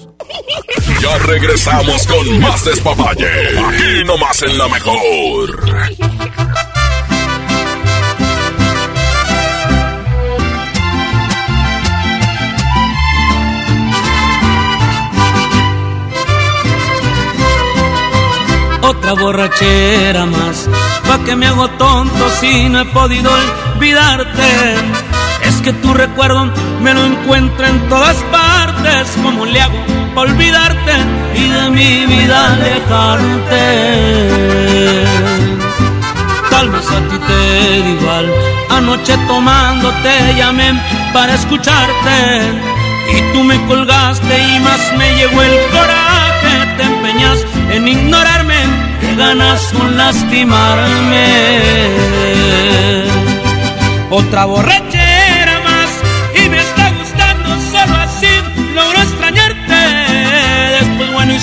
Ya regresamos con más despapalle. Aquí nomás en la mejor. Otra borrachera más, pa' que me hago tonto si no he podido olvidarte. Es que tu recuerdo me lo encuentro en todas partes, como le hago pa' olvidarte y de mi vida alejarte. Tal vez a ti te da igual, anoche tomando te llamé para escucharte y tú me colgaste y más me llegó el coraje, te empeñas en ignorarme, que ganas con lastimarme. Otra borrachera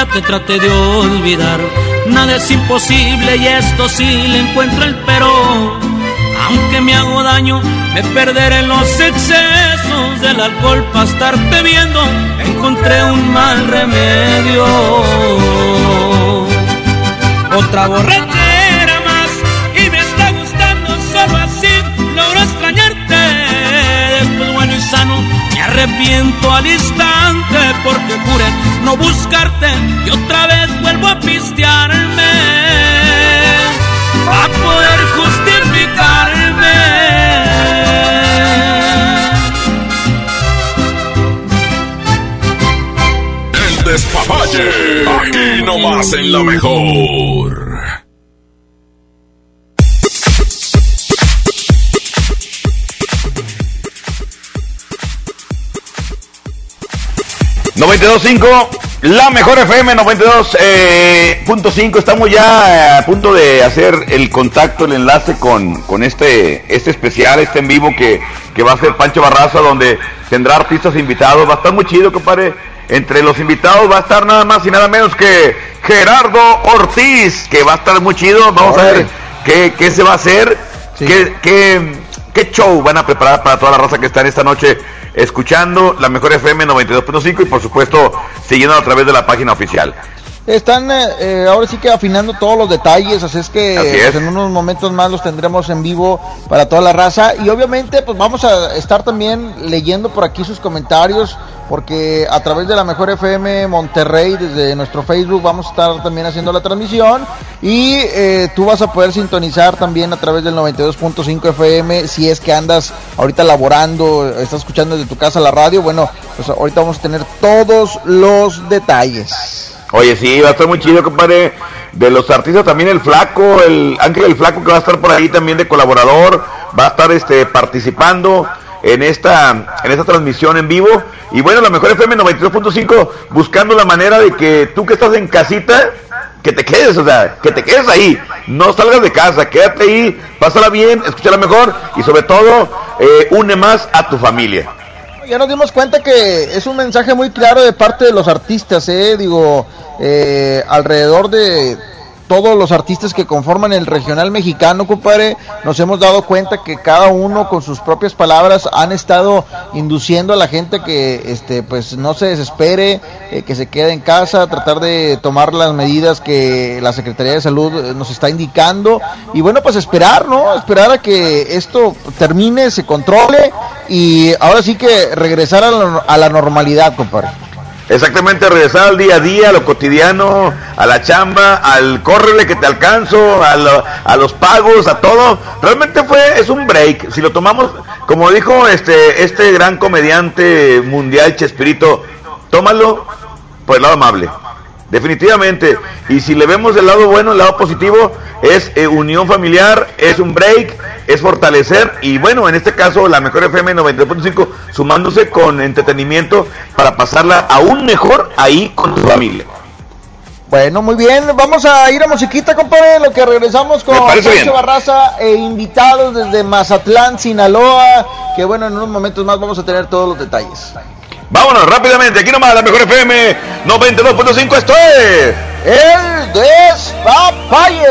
Ya te traté de olvidar. Nada es imposible y esto sí le encuentro el pero. Aunque me hago daño, me perderé en los excesos del alcohol para estarte viendo. Encontré un mal remedio. Otra borrachera arrepiento al instante porque juré no buscarte y otra vez vuelvo a pistearme a poder justificarme. El despapalle. Aquí nomás en la mejor. ...92.5... La mejor FM 92.5... Eh, Estamos ya a punto de hacer el contacto, el enlace con, con este, este especial, este en vivo que, que va a ser Pancho Barraza, donde tendrá artistas invitados. Va a estar muy chido, compadre. Entre los invitados va a estar nada más y nada menos que Gerardo Ortiz, que va a estar muy chido. Vamos a ver qué, qué se va a hacer, qué, qué, qué show van a preparar para toda la raza que está en esta noche escuchando la mejor FM 92.5 y por supuesto siguiendo a través de la página oficial. Están eh, eh, ahora sí que afinando todos los detalles, así es que Así es. pues, en unos momentos más los tendremos en vivo para toda la raza y obviamente pues vamos a estar también leyendo por aquí sus comentarios porque a través de la mejor FM Monterrey desde nuestro Facebook vamos a estar también haciendo la transmisión y eh, tú vas a poder sintonizar también a través del 92.5 FM si es que andas ahorita laborando, estás escuchando desde tu casa la radio, bueno, pues ahorita vamos a tener todos los detalles. Oye, sí, va a estar muy chido, compadre. De los artistas también el Flaco, el Ángel el Flaco que va a estar por ahí también de colaborador, va a estar este participando en esta en esta transmisión en vivo y bueno, la mejor FM 92.5 buscando la manera de que tú que estás en casita que te quedes, o sea, que te quedes ahí, no salgas de casa, quédate ahí, pásala bien, escúchala mejor y sobre todo eh, une más a tu familia. Ya nos dimos cuenta que es un mensaje muy claro de parte de los artistas, ¿eh? Digo, eh, alrededor de todos los artistas que conforman el regional mexicano, compadre, nos hemos dado cuenta que cada uno con sus propias palabras han estado induciendo a la gente que, este, pues no se desespere, eh, que se quede en casa, tratar de tomar las medidas que la Secretaría de Salud eh, nos está indicando y bueno, pues esperar, ¿no? Esperar a que esto termine, se controle y ahora sí que regresar a la, a la normalidad, compadre. Exactamente, regresar al día a día, a lo cotidiano, a la chamba, al córrele que te alcanzo, a, lo- a los pagos, a todo. Realmente fue, es un break. Si lo tomamos, como dijo este, este gran comediante mundial, Chespirito, tómalo por el lado amable. Definitivamente. Y si le vemos el lado bueno, el lado positivo, es eh, unión familiar, es un break, es fortalecer. Y bueno, en este caso, la mejor FM 92.5, sumándose con entretenimiento para pasarla aún mejor ahí con tu familia. Bueno, muy bien, vamos a ir a musiquita, compadre, lo que regresamos con bien. Barraza e invitados desde Mazatlán, Sinaloa, que bueno, en unos momentos más vamos a tener todos los detalles. Vámonos rápidamente, aquí nomás, la mejor FM 92.5, esto es... El Despapalle.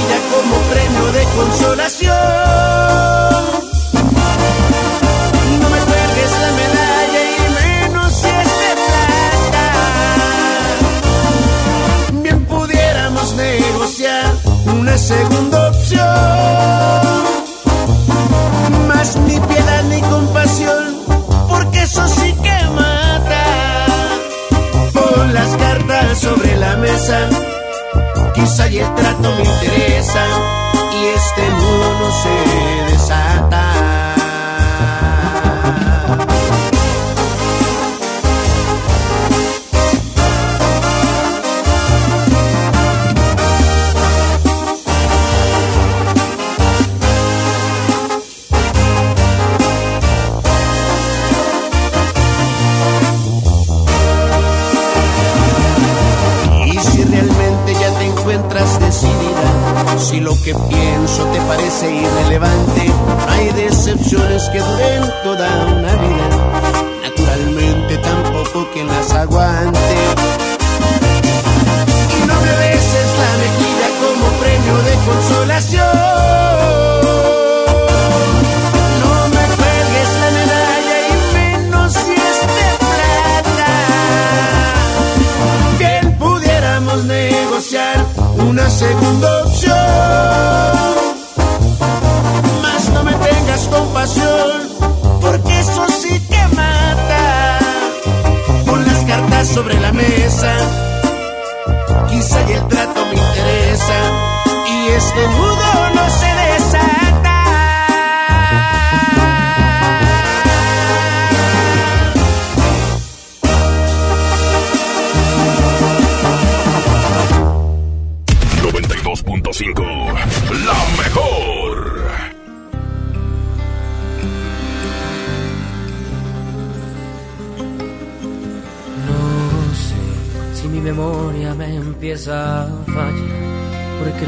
de consolación. No me cuelgues la medalla y menos si es de plata. Bien pudiéramos negociar una segunda opción. Más ni piedad ni compasión, porque eso sí que mata. Pon las cartas sobre la mesa, quizá y el trato me interesa levante. No hay decepciones que duren toda una vida. Naturalmente tampoco quien las aguante. Y no me beses la mejilla como premio de consolación. No me cuelgues quizá y el trato me interesa. Y este nudo no se desata.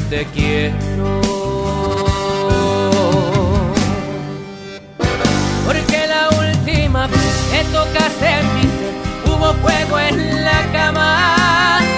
te quiero. Porque la última vez que tocaste mi ser hubo fuego en la cama.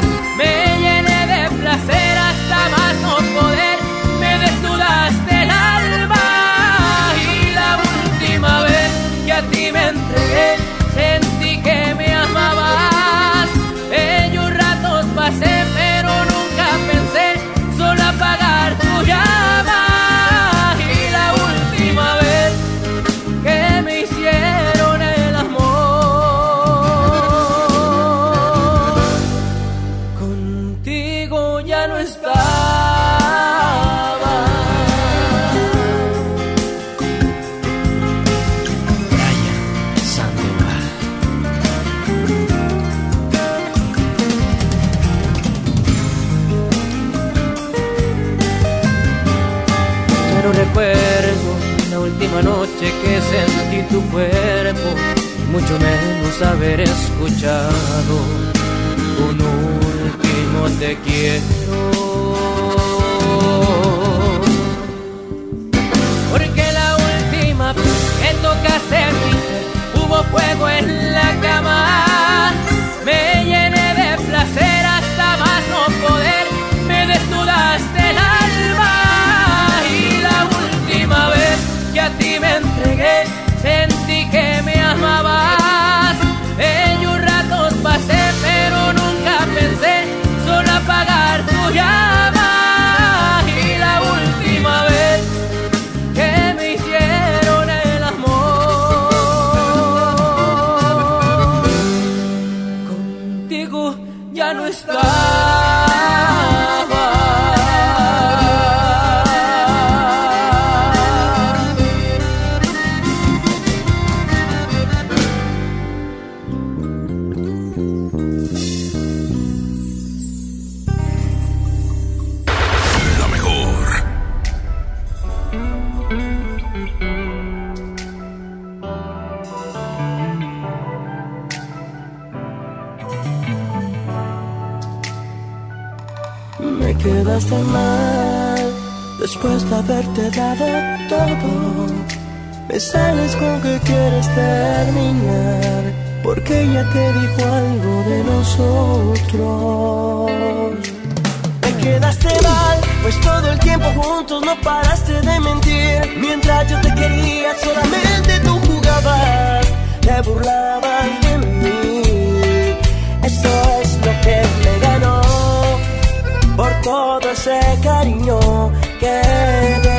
Mucho menos haber escuchado un último te quiero. Porque la última vez que tocaste mi hubo fuego en la cama. Me llené de placer hasta más no poder. Me desnudaste haberte dado todo. Me sales con que quieres terminar porque ya te dijo algo de nosotros. Me quedaste mal, pues todo el tiempo juntos no paraste de mentir. Mientras yo te quería, solamente tú jugabas, te burlabas de mí. Eso es lo que me ganó por todo ese cariño que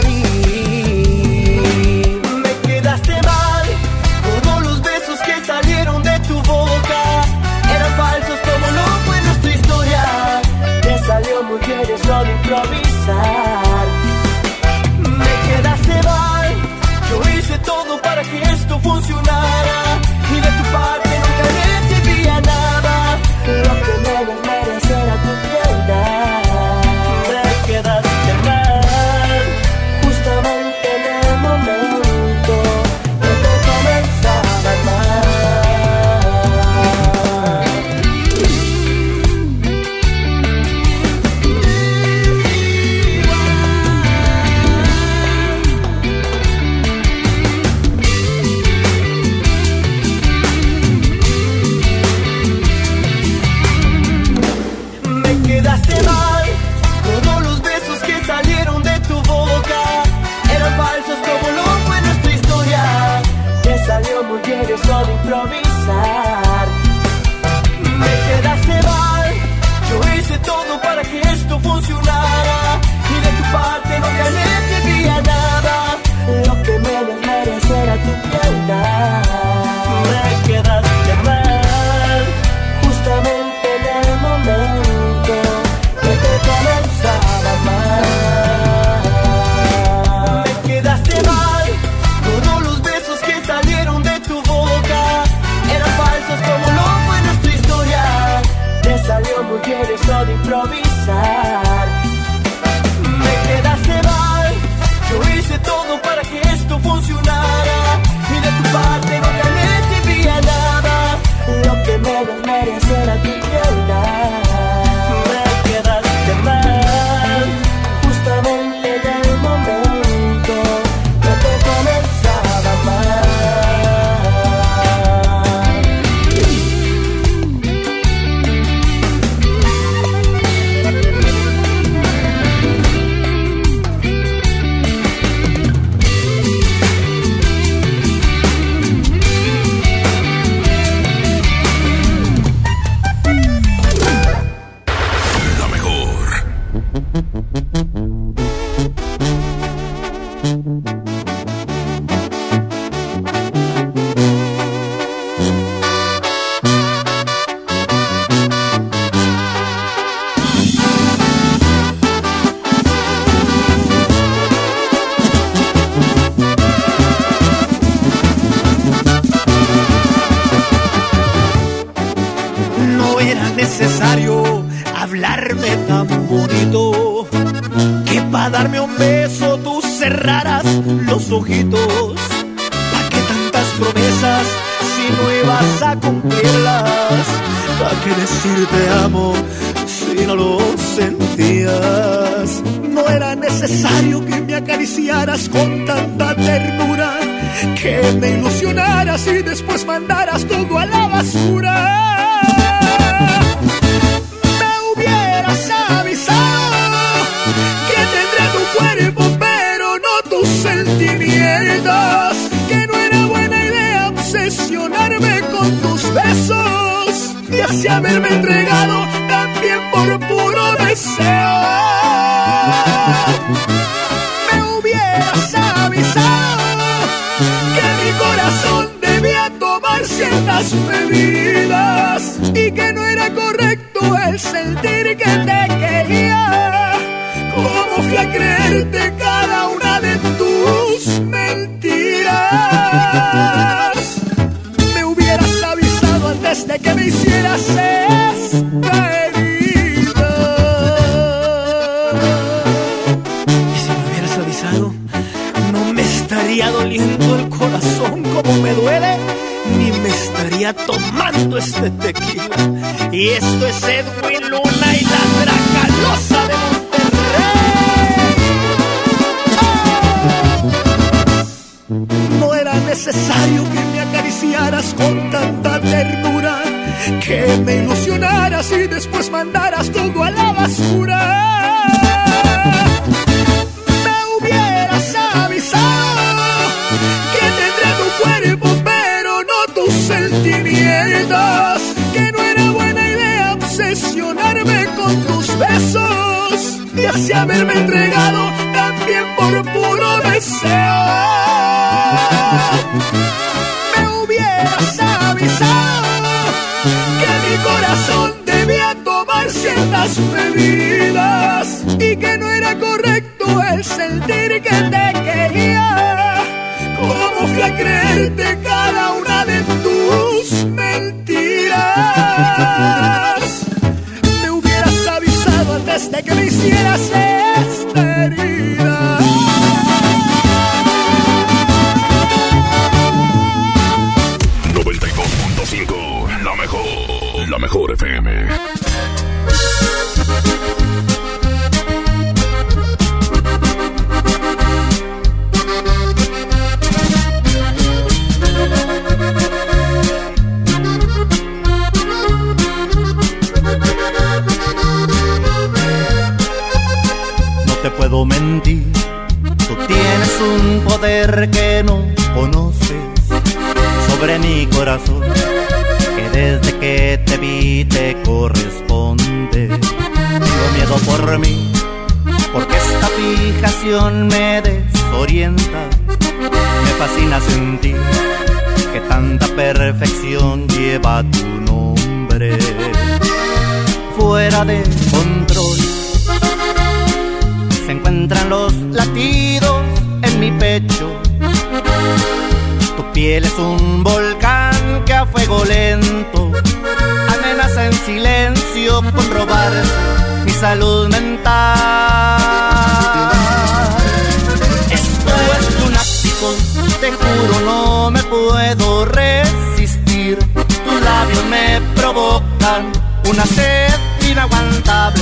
provocan una sed inaguantable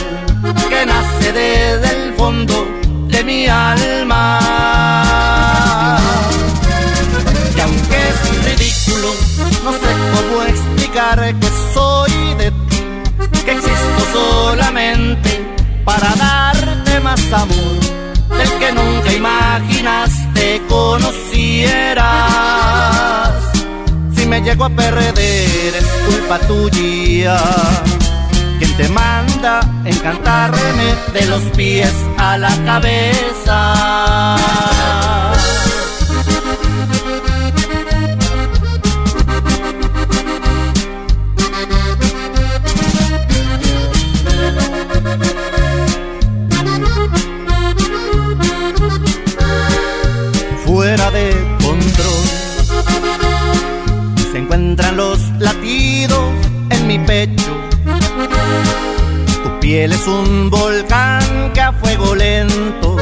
que nace desde el fondo de mi alma. Y aunque es ridículo, no sé cómo explicar que soy de ti, que existo solamente para darte más amor del que nunca imaginaste conociera me llego a perder es culpa tuya. Quien te manda encantarme de los pies a la cabeza. Tu piel es un volcán que a fuego lento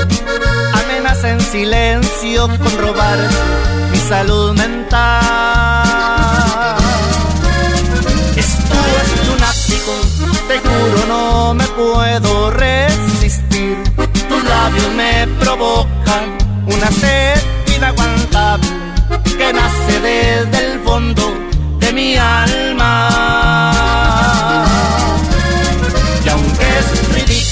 amenaza en silencio con robar mi salud mental. Es es lunático, te juro no me puedo resistir. Tus labios me provocan una sed inaguantable que nace desde el fondo de mi alma.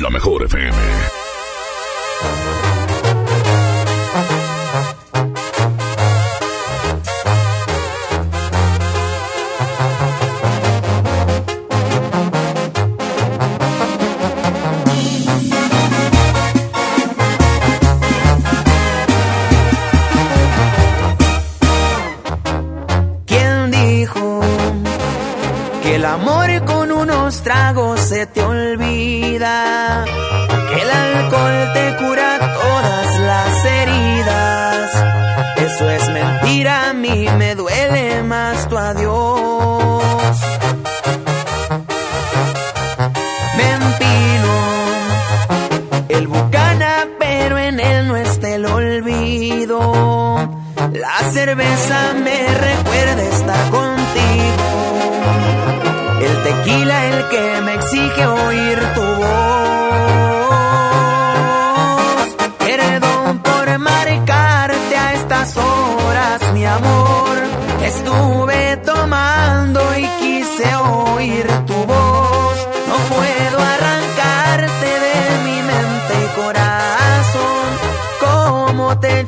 La mejor FM. ¿Quién dijo que el amor con unos tragos se te olvida? Que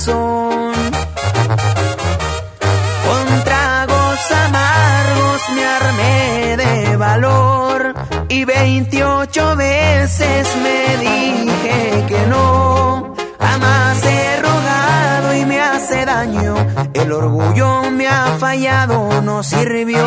Corazón. Con tragos amargos me armé de valor. Y 28 veces me dije que no. Jamás he rogado y me hace daño. El orgullo me ha fallado, no sirvió.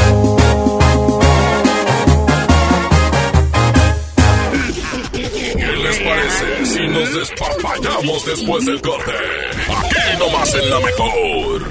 Si nos despapallamos después del corte? Aquí nomás en la mejor.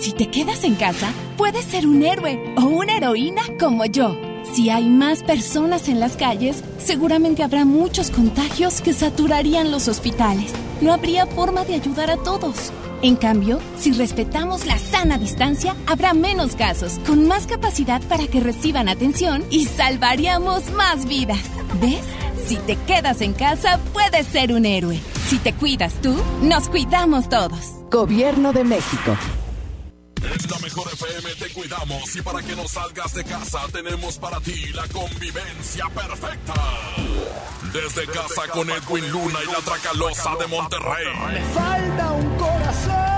Si te quedas en casa, puedes ser un héroe o una heroína como yo. Si hay más personas en las calles, seguramente habrá muchos contagios que saturarían los hospitales. No habría forma de ayudar a todos. En cambio, si respetamos la sana distancia, habrá menos casos, con más capacidad para que reciban atención y salvaríamos más vidas. ¿Ves? Si te quedas en casa, puedes ser un héroe. Si te cuidas tú, nos cuidamos todos. Gobierno de México. En la mejor FM te cuidamos y para que no salgas de casa tenemos para ti la convivencia perfecta. Desde casa con Edwin Luna y la Tracalosa de Monterrey. Me falta un corazón.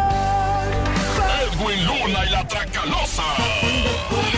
Edwin Luna y la Tracalosa.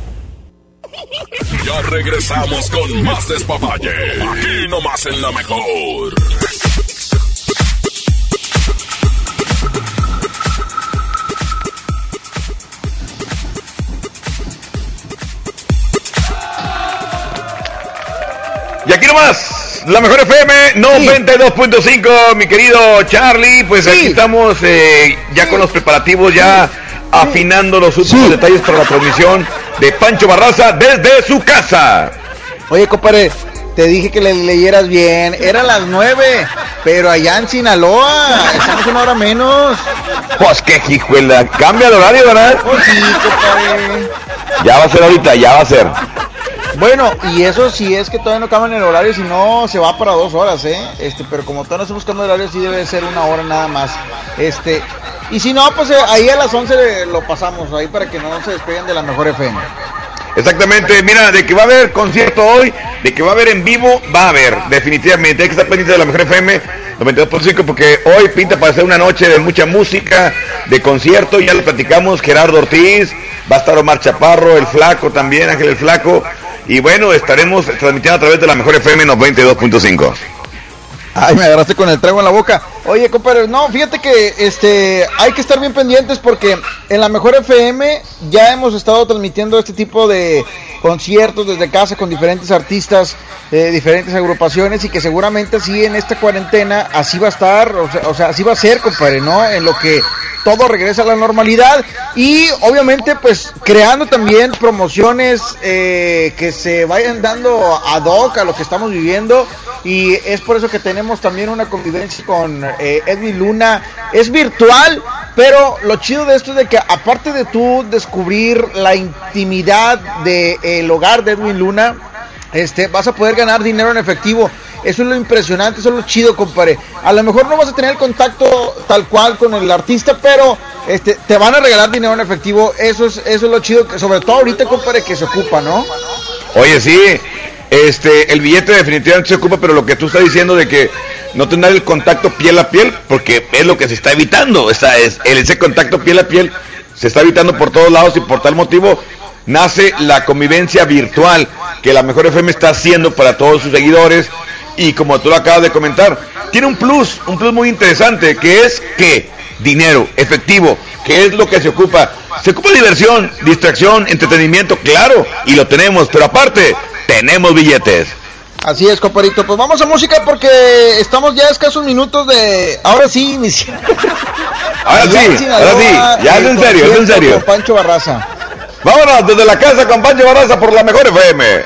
Ya regresamos con más despapalle. Aquí nomás en la mejor. Y aquí nomás, la mejor FM 92.5, mi querido Charlie. Pues aquí estamos eh, ya con los preparativos, ya afinando los últimos detalles para la transmisión de Pancho Barraza desde su casa. Oye, compadre, te dije que le leyeras bien. Era las nueve, pero allá en Sinaloa. Estamos una hora menos. Pues qué hijuela, cambia el horario, ¿verdad? Pues sí, compadre. Ya va a ser ahorita, ya va a ser. Bueno, y eso sí es que todavía no cambian el horario, si no se va para dos horas, ¿eh? Este, pero como todavía no estamos buscando horario, sí debe ser una hora nada más. Este, y si no, pues eh, ahí a las 11 lo pasamos, ahí para que no se despeguen de la mejor FM. Exactamente, mira, de que va a haber concierto hoy, de que va a haber en vivo, va a haber, definitivamente. Hay que estar pendiente de la mejor FM 92.5 porque hoy pinta para ser una noche de mucha música, de concierto, ya lo platicamos, Gerardo Ortiz, va a estar Omar Chaparro, el Flaco también, Ángel el Flaco. Y bueno, estaremos transmitiendo a través de la mejor FM 92.5. Ay, me agarraste con el trago en la boca. Oye, compadre, no, fíjate que este hay que estar bien pendientes porque en la mejor FM ya hemos estado transmitiendo este tipo de conciertos desde casa con diferentes artistas, eh, diferentes agrupaciones y que seguramente así en esta cuarentena así va a estar, o sea, o sea, así va a ser, compadre, ¿no? En lo que todo regresa a la normalidad y obviamente pues creando también promociones eh, que se vayan dando ad hoc a lo que estamos viviendo y es por eso que tenemos también una convivencia con eh, Edwin Luna, es virtual, pero lo chido de esto es de que aparte de tú descubrir la intimidad del hogar de Edwin Luna, este, vas a poder ganar dinero en efectivo. Eso es lo impresionante, eso es lo chido, compadre. A lo mejor no vas a tener contacto tal cual con el artista, pero este, te van a regalar dinero en efectivo. Eso es, eso es lo chido, sobre todo ahorita, compadre, que se ocupa, ¿no? Oye, sí, este, el billete definitivamente se ocupa, pero lo que tú estás diciendo de que no tener el contacto piel a piel, porque es lo que se está evitando. Esa es, ese contacto piel a piel se está evitando por todos lados y por tal motivo nace la convivencia virtual que la mejor FM está haciendo para todos sus seguidores y como tú lo acabas de comentar, tiene un plus, un plus muy interesante que es que dinero, efectivo, que es lo que se ocupa. Se ocupa diversión, distracción, entretenimiento, claro, y lo tenemos, pero aparte, tenemos billetes. Así es, compadrito. Pues vamos a música porque estamos ya a escasos minutos de. Ahora sí, iniciar. Ahora sí, ahora sí, ya es en serio, es en serio. Pancho Barraza. Vámonos desde la casa con Pancho Barraza por la mejor FM.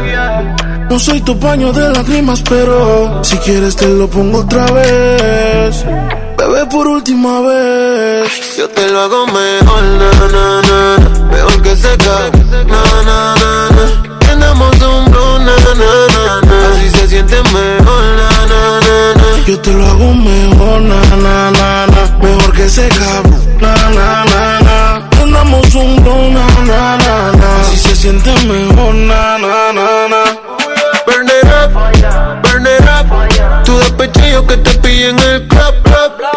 No soy tu paño de lágrimas, pero si quieres te lo pongo otra vez. Bebé, por última vez. Yo te lo hago mejor, na, na, na. Mejor que seca, na, na, na, na. Prendamos un blow, na, na, na, na. Así se siente mejor, na, na, na, na. Yo te lo hago mejor, na, na, na, na. Mejor que seca, na, na, na, na. Prendamos un blow, na, na, na, na. Así se siente mejor, na, na, na, na. Up, burn. Tu despeché yo que te pillé en el club.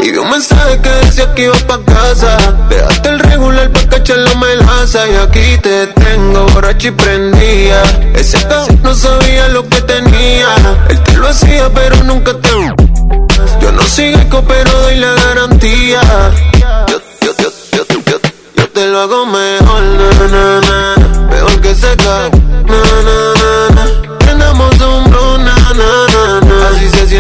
Y vi un mensaje que decía que iba pa' casa. Dejaste el regular pa' cachar la melaza. Y aquí te tengo borracho y prendía. Ese cabrón no sabía lo que tenía. Él te lo hacía, pero nunca te. Yo no sigo pero doy la garantía. Yo, yo, yo, yo, yo, yo te lo hago mejor, na, na, na. Mejor que seca, na, na, na, na. Prendamos un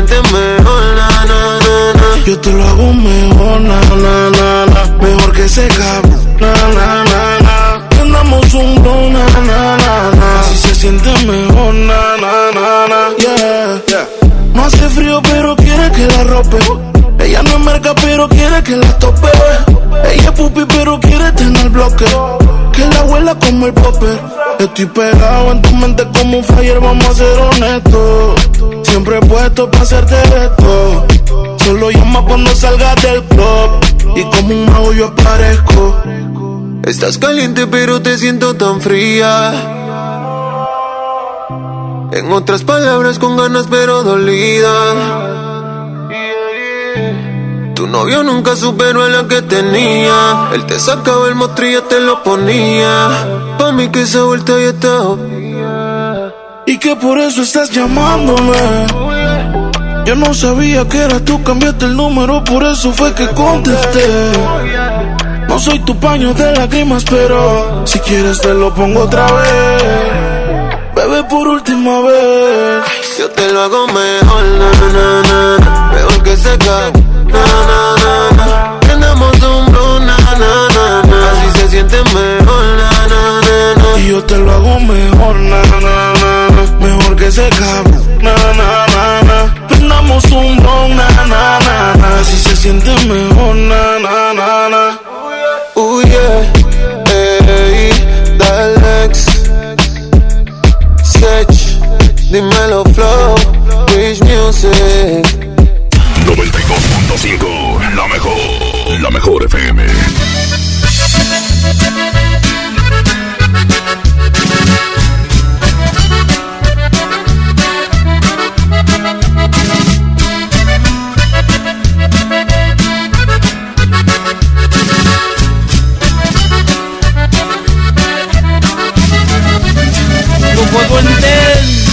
na. Así se siente mejor, na, na, na, na. Yo te lo hago mejor, na, na, na, na. Mejor que seca, na, na, na, na. Prendamos un blow, na, na, na, na. Así se siente mejor, na, na, na, na. Yeah. No hace frío, pero quiere que la rope. Ella no es merca, pero quiere que la tope. Ella es pupi, pero quiere tener bloque. Que la abuela como el popper. Estoy pegado en tu mente como un flyer, vamos a ser honestos. Siempre he puesto para hacerte esto. Solo llama cuando salgas del club. Y como un mago yo aparezco. Estás caliente, pero te siento tan fría. En otras palabras, con ganas, pero dolida. Novio nunca superó a la que tenía. Él te sacaba el mostrillo, te lo ponía. Pa' mí que esa vuelta ya está. Y que por eso estás llamándome. Yo no sabía que era tú, cambiaste el número, por eso fue que contesté. No soy tu paño de lágrimas, pero si quieres te lo pongo otra vez. Bebé, por última vez. Yo te lo hago mejor, na, na, na. Mejor que seca, na, na, na, na. Prendamos un blow, na, na, na, na. Así se siente mejor, na, na, na, na. Y yo te lo hago mejor, na, na, na, na. Mejor que seca, na, na, na, na. Prendamos un blow, na, na, na, na. Así se siente mejor, na, na, na, na. Uh, yeah, dímelo flow, Rich Music. 92.5, la mejor, la mejor FM. No puedo entender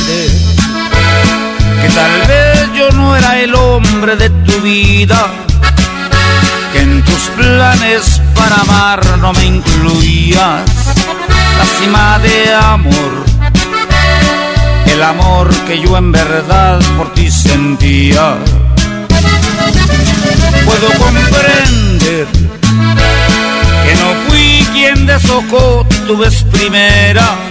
que tal vez yo no era el hombre de tu vida, que en tus planes para amar no me incluías la cima de amor, el amor que yo en verdad por ti sentía. Puedo comprender que no fui quien deshojó tu vez primera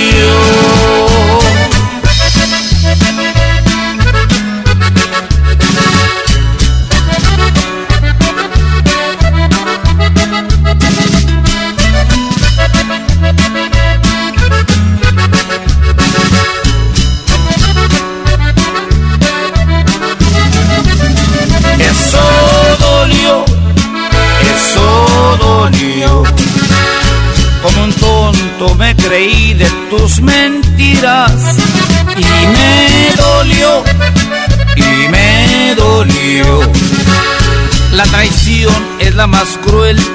Eso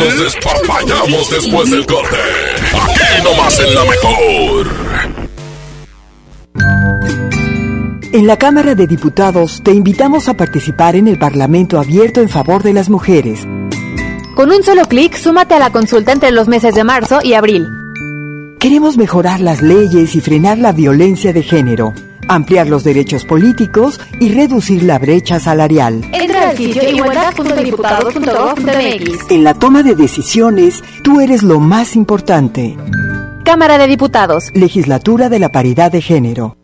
Nos despapallamos después del corte? Aquí nomás en la mejor. En la Cámara de Diputados te invitamos a participar en el Parlamento abierto en favor de las mujeres. Con un solo clic, súmate a la consulta entre los meses de marzo y abril. Queremos mejorar las leyes y frenar la violencia de género, ampliar los derechos políticos y reducir la brecha salarial. Entra al sitio igualdad.diputados.gov.mx. En la toma de decisiones, tú eres lo más importante. Cámara de Diputados. Legislatura de la Paridad de Género.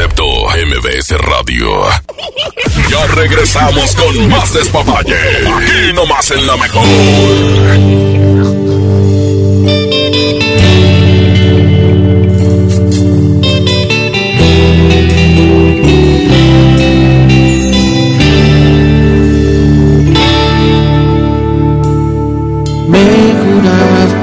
Concepto MBS Radio. Ya regresamos con más despapalle. Aquí nomás en la mejor.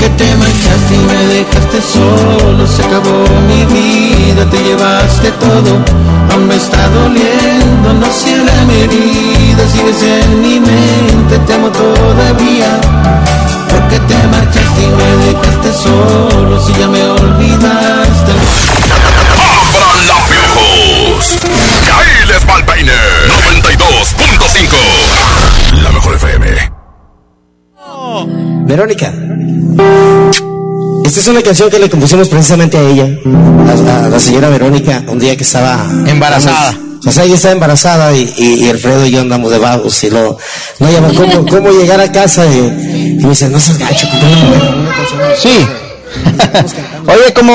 Porque te marchaste y me dejaste solo, se acabó mi vida, te llevaste todo, aún me está doliendo, no cierra mi herida, sigues en mi mente, te amo todavía. Porque te marchaste y me dejaste solo, si ya me olvidaste. ¡Abran la piojos! ¡Y ahí les va el peine! 92.5. La mejor FM. Verónica. Esta es una canción que le compusimos precisamente a ella, a, a la señora Verónica, un día que estaba Embarazada. O sea, ella estaba embarazada y, y- y Alfredo y yo andamos de vagos y lo, no llama cómo, cómo llegar a casa y, y me dice, no seas gacho. Sí. (laughs) Oye, como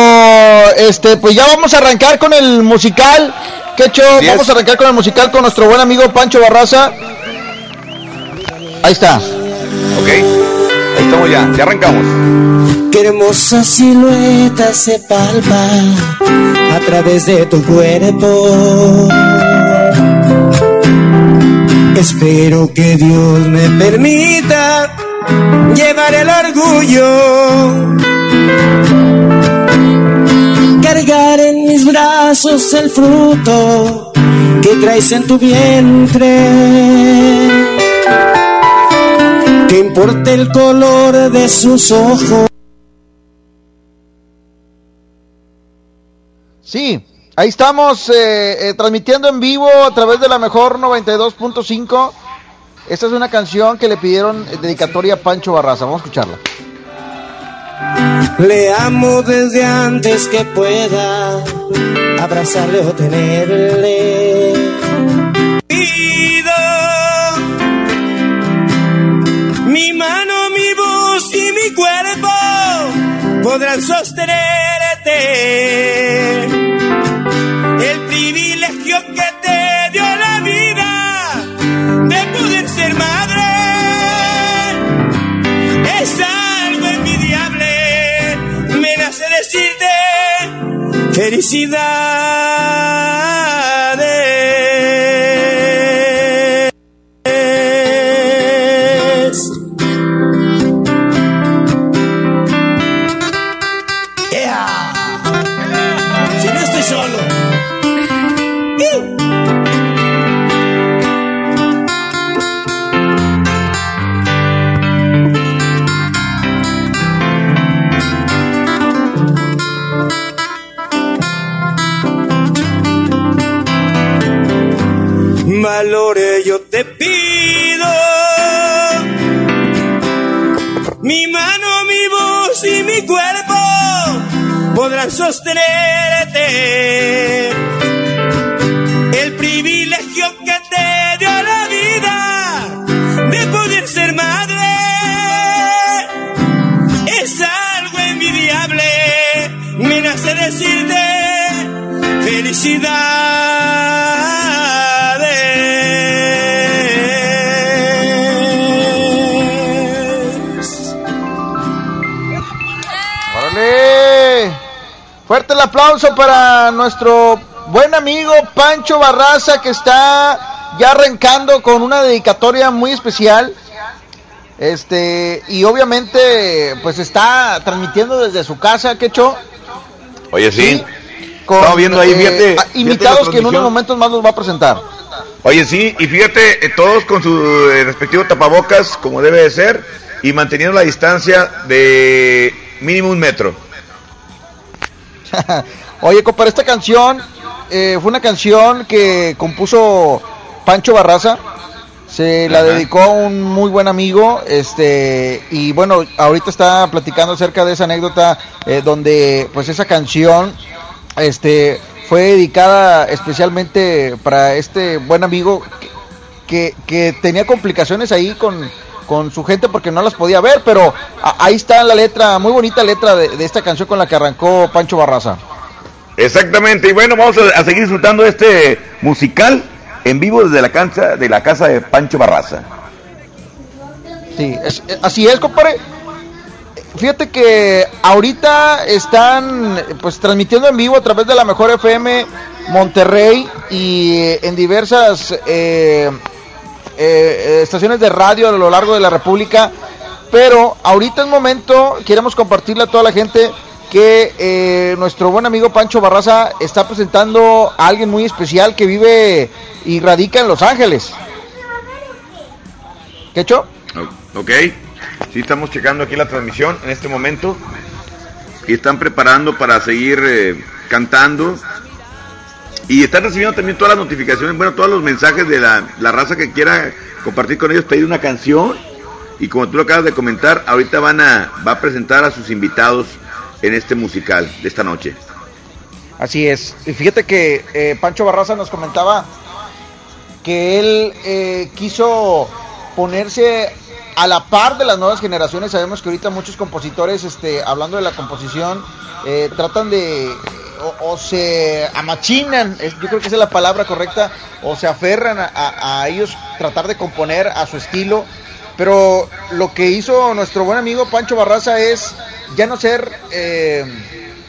este, pues ya vamos a arrancar con el musical. ¿Qué hecho? Vamos a arrancar con el musical con nuestro buen amigo Pancho Barraza. Ahí está. Ok. Ahí estamos ya. Ya arrancamos. Qué hermosa silueta se palpa a través de tu cuerpo. Espero que Dios me permita llevar el orgullo. Cargar en mis brazos el fruto que traes en tu vientre. Que importe el color de sus ojos. Sí, ahí estamos eh, eh, transmitiendo en vivo a través de la mejor 92.5. Esta es una canción que le pidieron eh, dedicatoria a Pancho Barraza. Vamos a escucharla. Le amo desde antes que pueda abrazarle o tenerle. Mi mano, mi voz y mi cuerpo podrán sostenerte. Aplauso para nuestro buen amigo Pancho Barraza que está ya arrancando con una dedicatoria muy especial. Este, y obviamente, pues está transmitiendo desde su casa, Quecho. Oye, sí. Con, viendo ahí, eh, fíjate, fíjate invitados que en unos momentos más nos va a presentar. Oye, sí, y fíjate, eh, todos con su eh, respectivo tapabocas, como debe de ser, y manteniendo la distancia de mínimo un metro. (laughs) Oye, compadre, esta canción eh, fue una canción que compuso Pancho Barraza. Se la Ajá. dedicó a un muy buen amigo, este, y bueno, ahorita está platicando acerca de esa anécdota eh, donde, pues, esa canción, este, fue dedicada especialmente para este buen amigo que, que tenía complicaciones ahí con, con su gente porque no las podía ver, pero ahí está la letra, muy bonita letra de, de esta canción con la que arrancó Pancho Barraza. Exactamente, y bueno, vamos a, a seguir disfrutando de este musical en vivo desde la cancha de la casa de Pancho Barraza. Sí, es- eh, así es, compadre. Fíjate que ahorita están pues transmitiendo en vivo a través de la Mejor FM Monterrey y en diversas eh, eh, estaciones de radio a lo largo de la República. Pero ahorita es momento, queremos compartirle a toda la gente que eh, nuestro buen amigo Pancho Barraza está presentando a alguien muy especial que vive y radica en Los Ángeles. ¿Qué hecho? Ok, sí estamos checando aquí la transmisión en este momento y están preparando para seguir eh, cantando y están recibiendo también todas las notificaciones, bueno, todos los mensajes de la, la raza que quiera compartir con ellos, pedir una canción y como tú lo acabas de comentar, ahorita van a, va a presentar a sus invitados en este musical de esta noche. Así es. Y fíjate que eh, Pancho Barraza nos comentaba que él eh, quiso ponerse a la par de las nuevas generaciones. Sabemos que ahorita muchos compositores, este, hablando de la composición, eh, tratan de o, se amachinan, yo creo que esa es la palabra correcta, o se aferran a ellos tratar de componer a su estilo. Pero lo que hizo nuestro buen amigo Pancho Barraza es ya no ser eh,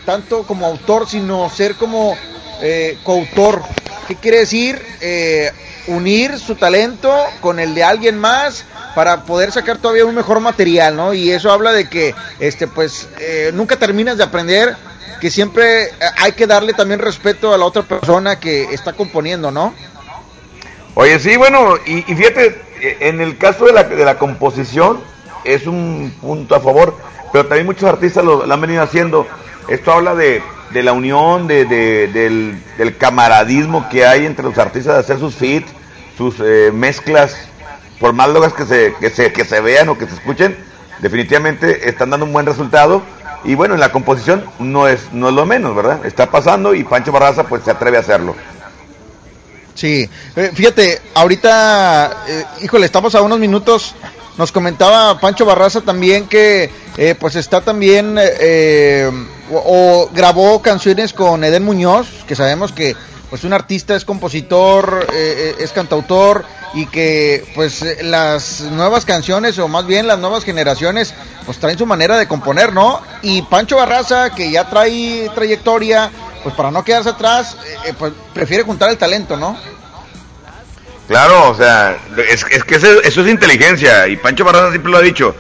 tanto como autor, sino ser como eh, coautor. ¿Qué quiere decir? Eh, unir su talento con el de alguien más para poder sacar todavía un mejor material, ¿no? Y eso habla de que, este, pues, eh, nunca terminas de aprender, que siempre eh, hay que darle también respeto a la otra persona que está componiendo, ¿no? Oye, sí, bueno, y, fíjate, eh, en el caso de la, de la composición es un punto a favor, pero también muchos artistas lo han venido haciendo. Esto habla de, de la unión, de, de- del, camaradismo que hay entre los artistas de hacer sus feats, sus eh, mezclas, por más que se, que, se, que se vean o que se escuchen, definitivamente están dando un buen resultado. Y bueno, en la composición no es, no es lo menos, ¿verdad? Está pasando y Pancho Barraza pues se atreve a hacerlo. Sí, Eh, fíjate, ahorita, eh, híjole, estamos a unos minutos. Nos comentaba Pancho Barraza también que eh, pues está también eh, o, o grabó canciones con Eden Muñoz, que sabemos que pues un artista es compositor, eh, eh, es cantautor y que pues eh, las nuevas canciones o más bien las nuevas generaciones pues traen su manera de componer, ¿no? Y Pancho Barraza que ya trae trayectoria, pues para no quedarse atrás, pues prefiere juntar el talento, ¿no? Claro, o sea, es, es que eso, eso es inteligencia y Pancho Barraza siempre lo ha dicho,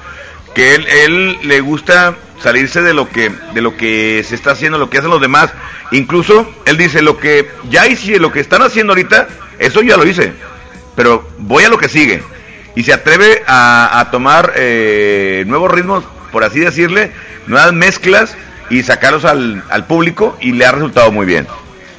que él, él le gusta salirse de lo que de lo que se está haciendo, lo que hacen los demás. Incluso él dice lo que ya hice, lo que están haciendo ahorita, eso ya lo hice, pero voy a lo que sigue y se atreve a, tomar eh, nuevos ritmos, por así decirle, nuevas mezclas y sacarlos al, al público y le ha resultado muy bien.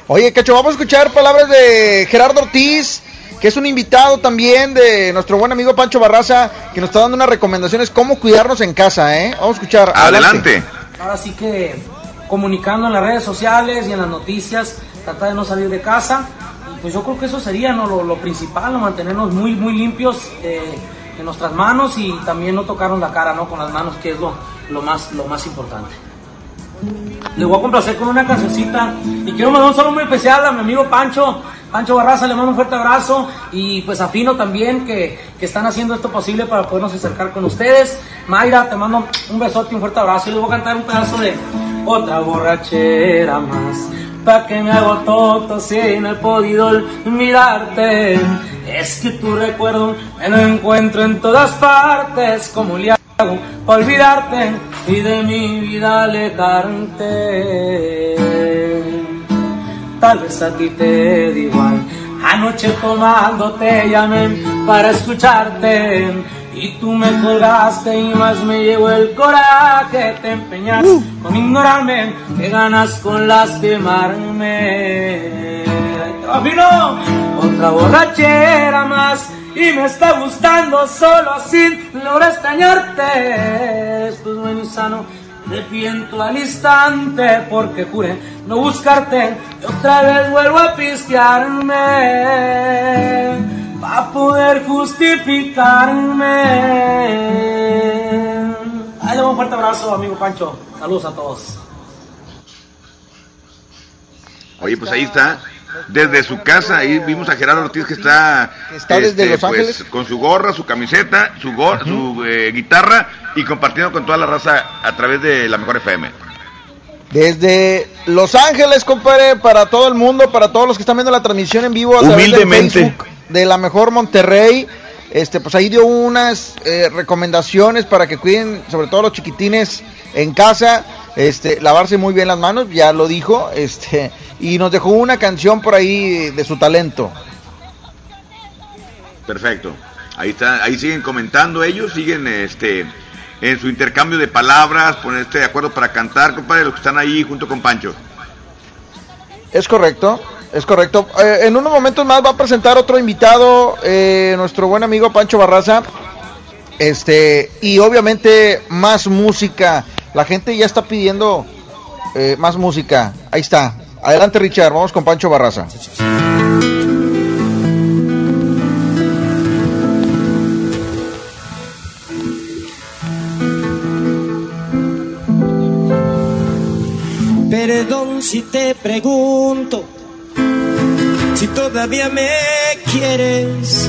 Oye, Cacho, vamos a escuchar palabras de Gerardo Ortiz, que es un invitado también de nuestro buen amigo Pancho Barraza, que nos está dando unas recomendaciones cómo cuidarnos en casa, ¿eh? Vamos a escuchar. Adelante. Ahora sí que comunicando en las redes sociales y en las noticias, tratar de no salir de casa. Y pues yo creo que eso sería ¿no? lo, lo principal, ¿no? mantenernos muy, muy limpios eh, en nuestras manos y también no tocarnos la cara ¿no? con las manos, que es lo, lo, más, lo más importante. Le voy a complacer con una cancioncita y quiero mandar un saludo muy especial a mi amigo Pancho, Pancho Barraza, le mando un fuerte abrazo y pues a Fino también que, que están haciendo esto posible para podernos acercar con ustedes. Mayra, te mando un besote y un fuerte abrazo y les voy a cantar un pedazo de otra borrachera más. Pa' que me hago tonto si no he podido mirarte. Es que tu recuerdo me lo encuentro en todas partes. como le hago para olvidarte y de mi vida alejarte? Tal vez a ti te da igual. Anoche tomando te llamé para escucharte y tú me colgaste y más me llevó el coraje. Te empeñas con ignorarme, que ganas con lastimarme. Fino. Otra borrachera más y me está gustando solo así logro extrañarte. Esto es bueno y sano. Arrepiento al instante porque juré no buscarte y otra vez vuelvo a pistearme para poder justificarme. Ahí le doy un fuerte abrazo, amigo Pancho. Saludos a todos. Oye, pues ahí está. Desde su casa, ahí vimos a Gerardo Ortiz que está, está desde Los Ángeles. con su gorra, su camiseta, su, gor- su eh, guitarra y compartiendo con toda la raza a través de la mejor FM. Desde Los Ángeles, compadre, para todo el mundo, para todos los que están viendo la transmisión en vivo a través del Humildemente. Facebook de la mejor Monterrey. Este, pues ahí dio unas eh, recomendaciones para que cuiden, sobre todo los chiquitines en casa, este, lavarse muy bien las manos, ya lo dijo, este, y nos dejó una canción por ahí de su talento. Perfecto. Ahí está, ahí siguen comentando ellos, siguen este en su intercambio de palabras, ponerse de acuerdo para cantar, compadre, los que están ahí junto con Pancho. Es correcto, es correcto. Eh, en unos momentos más va a presentar otro invitado, eh, nuestro buen amigo Pancho Barraza. Este, y obviamente más música. La gente ya está pidiendo eh, más música. Ahí está. Adelante, Richard. Vamos con Pancho Barraza. Perdón si te pregunto si todavía me quieres.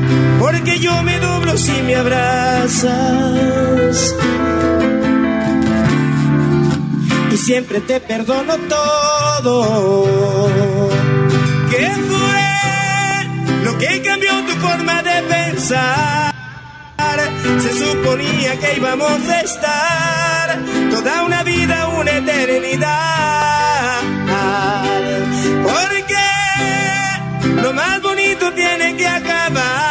porque yo me doblo si me abrazas. Y siempre te perdono todo. ¿Qué fue lo que cambió tu forma de pensar? Se suponía que íbamos a estar toda una vida, una eternidad. Porque lo más bonito tiene que acabar.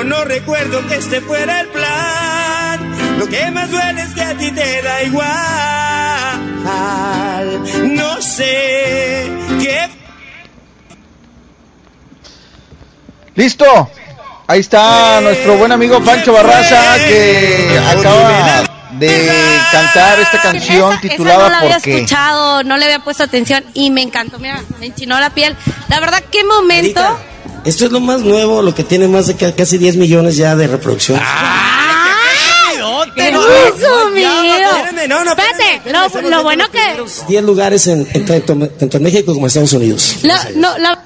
Yo no recuerdo que este fuera el plan. Lo que más duele es que a ti te da igual. No sé qué. Listo. Ahí está nuestro buen amigo Pancho Barraza que acaba de cantar esta canción Esa- titulada esa no la había ¿Por qué? escuchado, no le había puesto atención y me encantó. Mira, me enchinó la piel. La verdad, qué momento. Erika, Esto es lo más nuevo, lo que tiene más de ca- casi 10 millones ya de reproducción. ¡Qué hermoso, mío! espérame, no, no, Espérate, lo, lo bueno que. 10 lugares en, en tanto, tanto en México como en Estados Unidos. La, no, la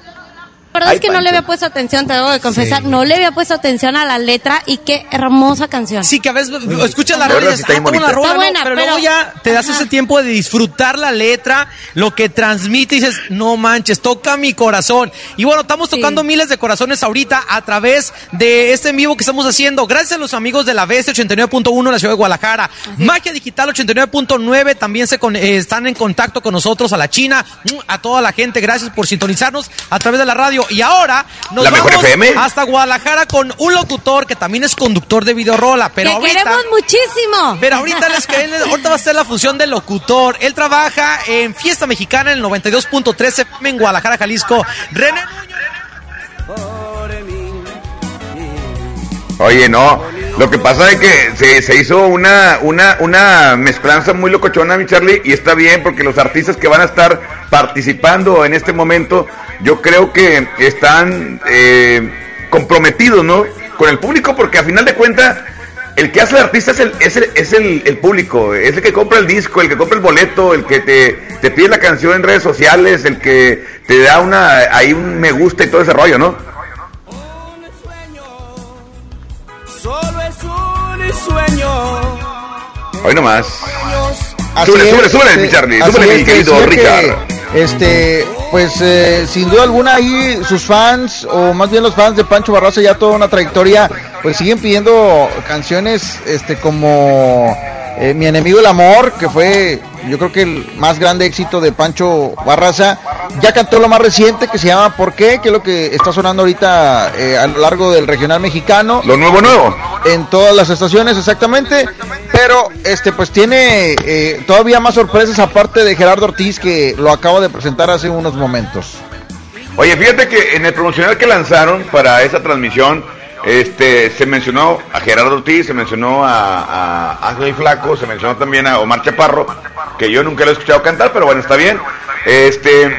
verdad Ay, es que no le había puesto atención, te debo de confesar. No le había puesto atención a la letra y qué hermosa canción. Sí, que a veces escuchas la Está rola y dices, ah, tengo una está rola, ¿no? buena, pero, pero- luego ya te das ese tiempo de disfrutar la letra, lo que transmite y dices, no manches, toca mi corazón. Y bueno, estamos tocando miles de corazones ahorita a través de este en vivo que estamos haciendo. Gracias a los amigos de la BS 89.1 en la ciudad de Guadalajara. Magia Digital 89.9 también se con- eh, están en contacto con nosotros, a la China, a toda la gente. Gracias por sintonizarnos a través de la radio. Y ahora nos La vamos hasta Guadalajara con un locutor que también es conductor de videorola. Pero que ahorita, queremos muchísimo. pero ahorita les ahorita va a ser la función de locutor. Él trabaja en Fiesta Mexicana en el 92.13 FM en Guadalajara, Jalisco. René Oye, no. Lo que pasa es que se, se hizo una, una, una mezclanza muy locochona, mi Charlie, y está bien porque los artistas que van a estar participando en este momento, yo creo que están eh, comprometidos, ¿no? Con el público, porque a final de cuentas, el que hace el artista es el, es el, es el, el público, es el que compra el disco, el que compra el boleto, el que te, te pide la canción en redes sociales, el que te da una, ahí un me gusta y todo ese rollo, ¿no? Solo es un sueño. Hoy nomás. Así Súbele, es, súbele, súbele, este, mi Charlie, así súbele, mi querido que, este, pues eh, sin duda alguna ahí sus fans, o más bien los fans de Pancho Barraza, ya toda una trayectoria, pues siguen pidiendo canciones este como eh, Mi enemigo el amor, que fue yo creo que el más grande éxito de Pancho Barraza. Ya cantó lo más reciente que se llama ¿Por qué? Que es lo que está sonando ahorita eh, a lo largo del regional mexicano. Lo nuevo, nuevo. En todas las estaciones, exactamente. Pero este pues tiene eh, todavía más sorpresas aparte de Gerardo Ortiz que lo acaba de presentar hace unos momentos. Oye, fíjate que en el promocional que lanzaron para esa transmisión, Este, se mencionó a Gerardo Ortiz, se mencionó a, Ángel Flaco, se mencionó también a Omar Chaparro, que yo nunca lo he escuchado cantar, pero bueno, está bien. Este,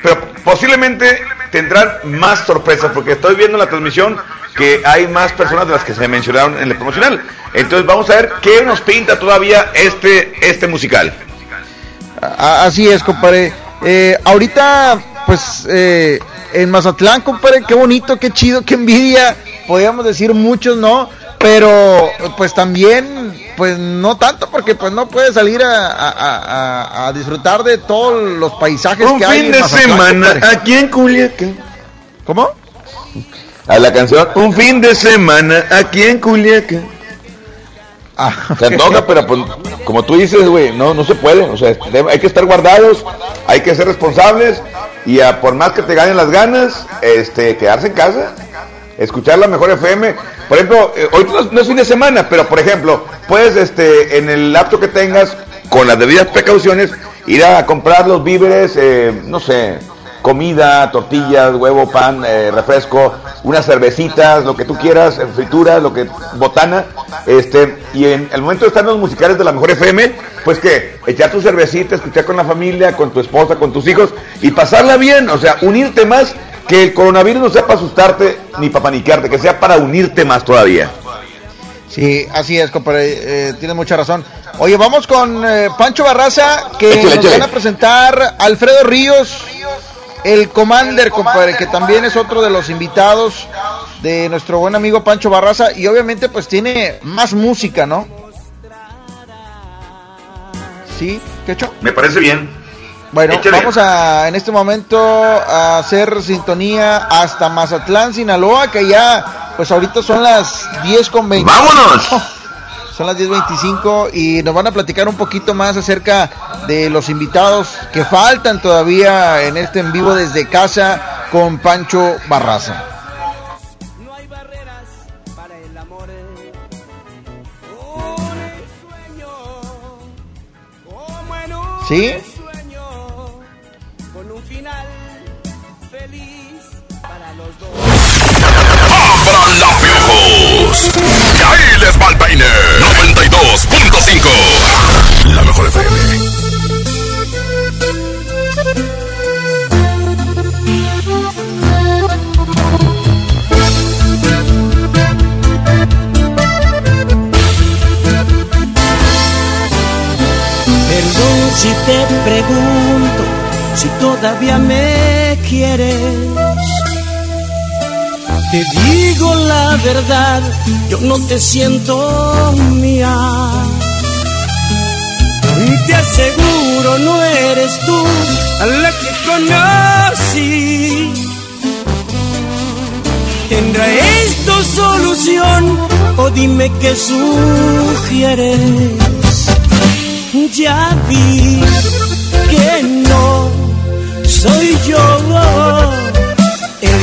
pero posiblemente tendrán más sorpresas, porque estoy viendo en la transmisión que hay más personas de las que se mencionaron en el promocional. Entonces vamos a ver qué nos pinta todavía este, este musical. Así es, compadre. Eh, ahorita, pues, eh, en Mazatlán, compadre, qué bonito, qué chido, qué envidia. Podríamos decir muchos, ¿no? Pero, pues también, pues no tanto, porque pues no puedes salir a, a- a- a- a disfrutar de todos los paisajes Un que hay. fin en de Mazatlán, semana compadre. aquí en Culiacán. ¿Cómo? A la canción Un fin de semana aquí en Culiacán. Se antoja, pero pues, como tú dices, güey, no, no se puede. O sea, hay que estar guardados, hay que ser responsables y a, por más que te ganen las ganas, este, quedarse en casa, escuchar la mejor FM. Por ejemplo, eh, hoy no, es- fin de semana, pero por ejemplo, puedes, este, en el laptop que tengas, con las debidas precauciones, ir a comprar los víveres, eh, no sé, comida, tortillas, huevo, pan, eh, refresco, unas cervecitas, lo que tú quieras, frituras, lo que botana, este, y en el momento de estar en los musicales de la mejor FM, pues que echar tu cervecita, escuchar con la familia, con tu esposa, con tus hijos y pasarla bien, o sea, unirte más, que el coronavirus no sea para asustarte ni para paniquearte, que sea para unirte más todavía. Sí, así es, compadre. Eh, tienes mucha razón. Oye, vamos con eh, Pancho Barraza, que Échale, nos échale. van a presentar Alfredo Ríos, el Commander, compadre, que también es otro de los invitados de nuestro buen amigo Pancho Barraza. Y obviamente, pues tiene más música, ¿no? Sí, ¿qué hecho? Me parece bien. Bueno, Échale. vamos a en este momento a hacer sintonía hasta Mazatlán, Sinaloa, que ya, pues ahorita son las 10 con 20. ¡Vámonos! (laughs) Son las 10.25 y nos van a platicar un poquito más acerca de los invitados que faltan todavía en este en vivo desde casa con Pancho Barraza. ¿Sí? Ahí les va el peine. 92.5. La mejor FM. Perdón si te pregunto si todavía me quieres. Te digo la verdad, yo no te siento mía. Te aseguro no eres tú a la que conocí. ¿Tendrá esto solución o dime qué sugieres? Ya vi que no soy yo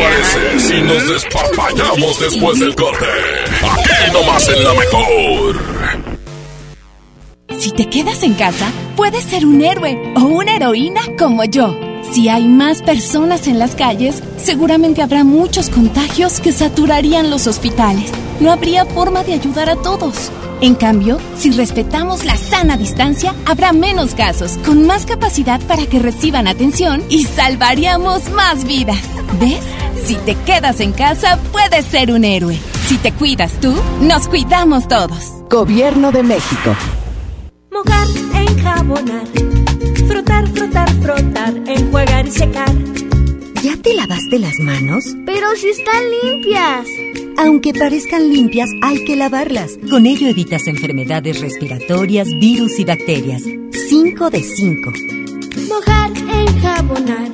Parece si nos despapallamos después del corte? Aquí nomás en la mejor. Si te quedas en casa, puedes ser un héroe o una heroína como yo. Si hay más personas en las calles, seguramente habrá muchos contagios que saturarían los hospitales. No habría forma de ayudar a todos. En cambio, si respetamos la sana distancia, habrá menos casos, con más capacidad para que reciban atención y salvaríamos más vidas. ¿Ves? Si te quedas en casa, puedes ser un héroe. Si te cuidas tú, nos cuidamos todos. Gobierno de México. Mojar, enjabonar, frotar, frotar, frotar, enjuagar y secar. ¿Ya te lavaste las manos? Pero si están limpias. Aunque parezcan limpias, hay que lavarlas. Con ello evitas enfermedades respiratorias, virus y bacterias. 5 de 5. Mojar, enjabonar,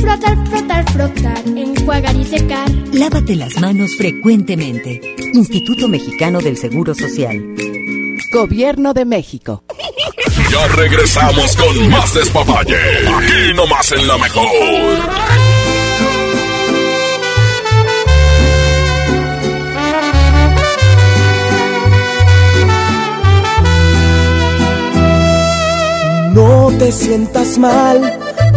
frotar, frotar, frotar, enjuagar y secar. Lávate las manos frecuentemente. Instituto Mexicano del Seguro Social. Gobierno de México. Ya regresamos con más despapalle. Aquí nomás en la mejor. No te sientas mal,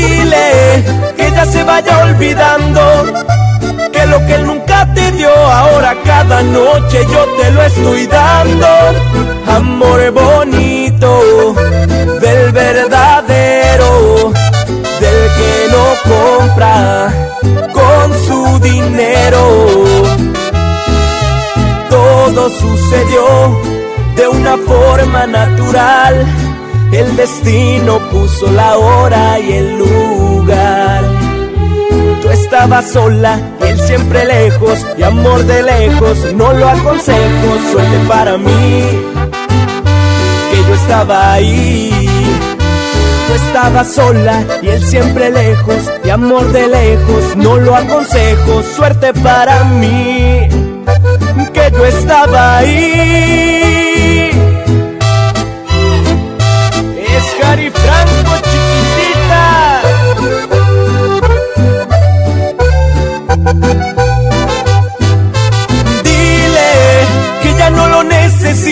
Dile que ya se vaya olvidando que lo que él nunca te dio ahora cada noche yo te lo estoy dando. Amor bonito del verdadero, del que no compra con su dinero. Todo sucedió de una forma natural. El destino puso la hora y el lugar. Yo estaba sola, él siempre lejos, y amor de lejos, no lo aconsejo, suerte para mí, que yo estaba ahí. Yo estaba sola y él siempre lejos, y amor de lejos, no lo aconsejo, suerte para mí, que yo estaba ahí.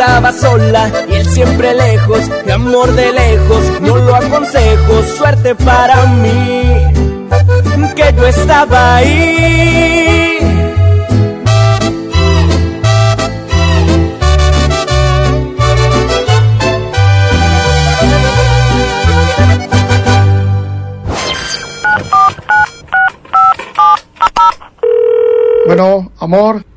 Estaba sola y él siempre lejos, y amor de lejos, no lo aconsejo, suerte para mí, que yo estaba ahí. Bueno, amor,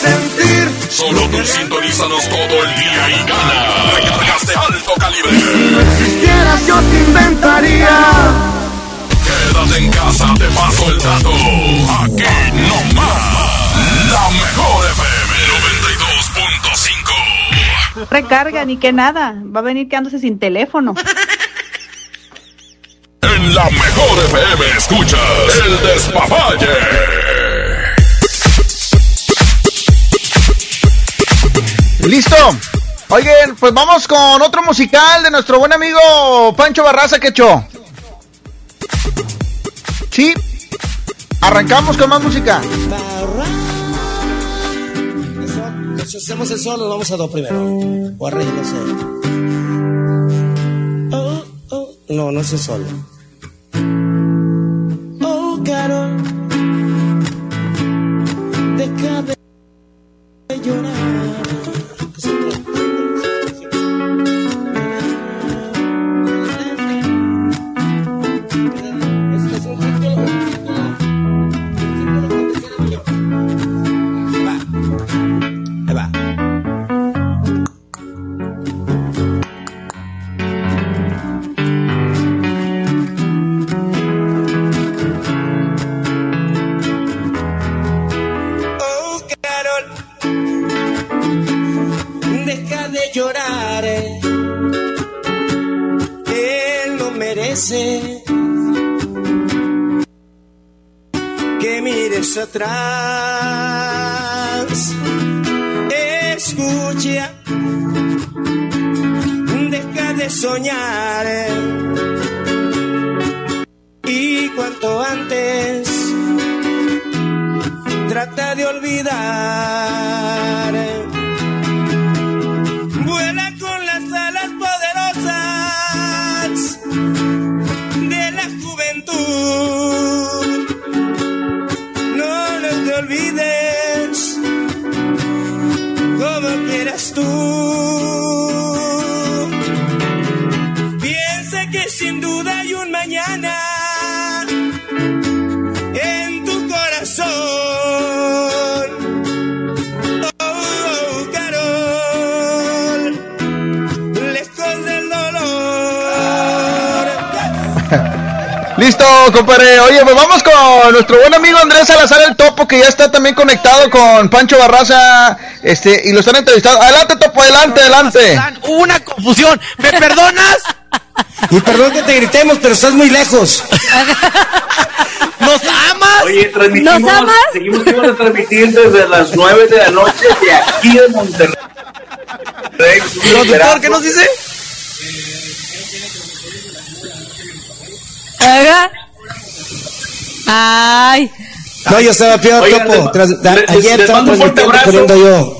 sentir. Solo tú sintonízanos todo el día y gana. Recargas de alto calibre. Si no existieras, yo te inventaría. Quédate en casa, te paso el dato. Aquí no más. La mejor FM 92.5. Recarga, ni que nada. Va a venir quedándose sin teléfono. En la mejor FM escuchas el despapalle. Listo. Oigan, pues vamos con otro musical de nuestro buen amigo Pancho Barraza que echó. Sí. Arrancamos con más música. Si hacemos el sol, nos vamos a do primero. O a re, no sé. Oh, oh. No, no es el sol. Oh, Carol. Deja de llorar. Atrás. Escucha, deja de soñar. Y cuanto antes trata de olvidar. Listo, compadre. Oye, pues vamos con nuestro buen amigo Andrés Salazar el Topo, que ya está también conectado con Pancho Barraza, este, y lo están entrevistando. Adelante, Topo, adelante, adelante. Hubo una confusión. ¿Me perdonas? Y perdón que te gritemos, pero estás muy lejos. ¿Nos amas? Oye, transmitimos, ¿Nos amas? seguimos a transmitir desde las 9 de la noche de aquí de Monterrey. ¿Productor qué nos dice? Haga. Ay. No, yo estaba peor, Oigan, Topo. Tras- da- les- ayer les estaba mando un fuerte transmitiendo abrazo. corriendo yo.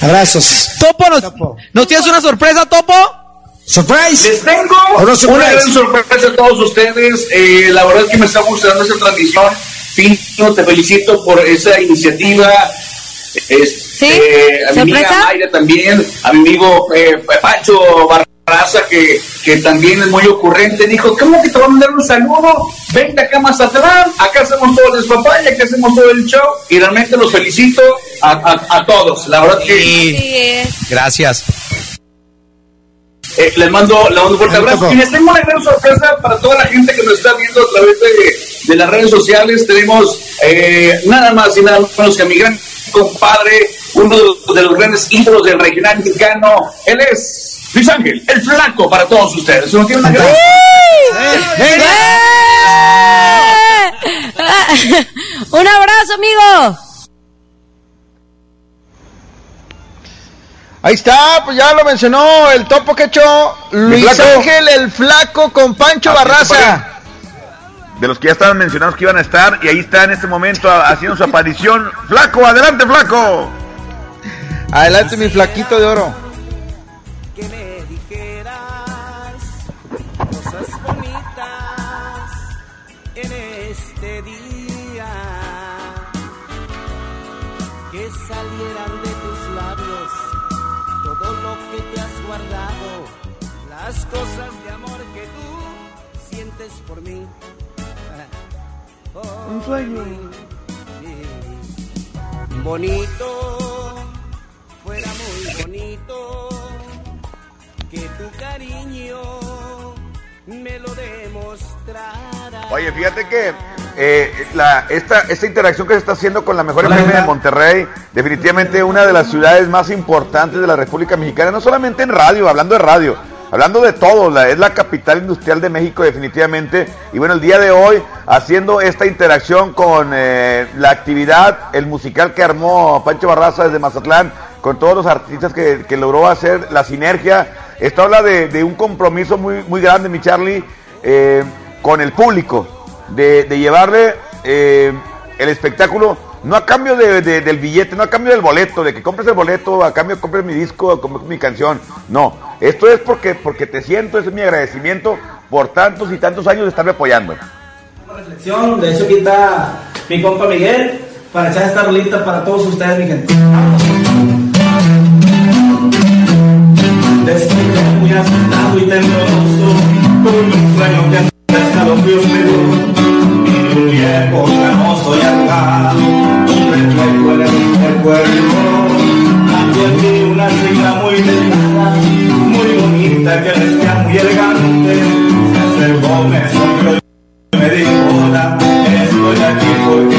Abrazos. Topo, ¿nos, ¿nos tienes una sorpresa, Topo? ¿Surprise? Les tengo ¿O no una surprise? gran sorpresa a todos ustedes. Eh, la verdad es que me está gustando esta transmisión. Pino, te felicito por esa iniciativa. Este, a mi amiga ¿Sorpresa? Mayra también, a mi amigo eh, Pancho Barraza, que, que también es muy ocurrente, dijo, ¿cómo que te van a mandar un saludo? Vente acá más atrás, acá hacemos todo el despapaya, acá hacemos todo el show, y realmente los felicito a, a- a todos, la verdad que... Gracias. Eh, les mando, les mando un fuerte abrazo. Y les tengo una gran sorpresa para toda la gente que nos está viendo a través de, de las redes sociales. Tenemos eh, nada más y nada menos que a mi gran compadre, uno de los grandes ídolos del regional mexicano. Él es Luis Ángel, el flaco para todos ustedes. Uno tiene una gran... Un abrazo, amigo. Ahí está, pues ya lo mencionó el topo que echó Luis flaco. Ángel el flaco con Pancho Así es, Barraza. De los que ya estaban mencionados que iban a estar, y ahí está en este momento haciendo su aparición. Flaco, adelante, flaco. Adelante, mi flaquito de oro. Por mí un sueño bonito fuera muy bonito que tu cariño me lo demostrara. Oye, fíjate que eh, la, esta, esta interacción que se está haciendo con la mejor Hola, FM de. Monterrey, definitivamente una de las ciudades más importantes de la República Mexicana, no solamente en radio, hablando de radio, hablando de todo, es la capital industrial de México definitivamente. Y bueno, el día de hoy haciendo esta interacción con eh, la actividad, el musical que armó Pancho Barraza desde Mazatlán, con todos los artistas que, que logró hacer la sinergia. Esto habla de, un compromiso muy, muy grande, mi Charlie, eh, con el público, de, llevarle eh, el espectáculo, no a cambio de- del billete, no a cambio del boleto, de que compres el boleto, a cambio compres mi disco, compres mi canción. No, esto es porque, porque te siento, ese es mi agradecimiento por tantos y tantos años de estarme apoyando. reflexión. De hecho, aquí está mi compa Miguel para echar esta rolita para todos ustedes, mi gente. Desperté muy asustado y tembloroso con un sueño que hasta escalofríos me dio. Vi un viejo canoso y acá, un reflejo en el recuerdo. Bonita, que vestía muy elegante. Se acercó, me sonrió y me dijo, hola, estoy aquí porque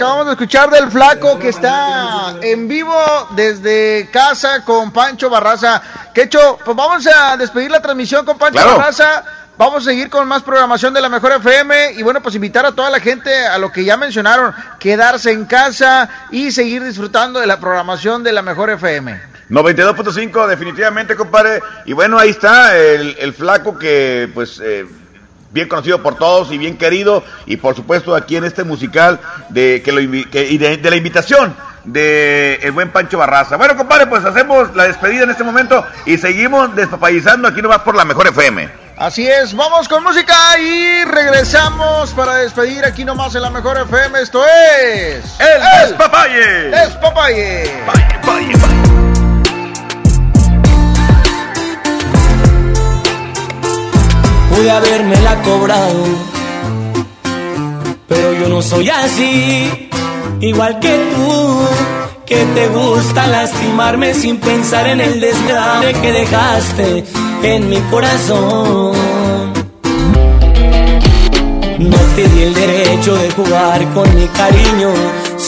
acabamos de escuchar del flaco que está en vivo desde casa con Pancho Barraza. Que hecho, pues vamos a despedir la transmisión con Pancho Claro. Barraza. Vamos a seguir con más programación de la Mejor FM y bueno, pues invitar a toda la gente a lo que ya mencionaron, quedarse en casa y seguir disfrutando de la programación de la Mejor FM. 92.5, definitivamente, compadre. Y bueno, ahí está el, el flaco que, pues, eh, bien conocido por todos y bien querido. Y por supuesto, aquí en este musical de, que lo, invi- que- y de, de la invitación de el buen Pancho Barraza. Bueno, compadre, pues hacemos la despedida en este momento y seguimos despapallizando aquí nomás por la mejor FM. Así es, vamos con música y regresamos para despedir aquí nomás en la Mejor FM. Esto es. ¡El Despapalle! ¡Despapalle! Pude habérmela cobrado. Pero yo no soy así, igual que tú, que te gusta lastimarme sin pensar en el desgrave que dejaste en mi corazón. No te di el derecho de jugar con mi cariño.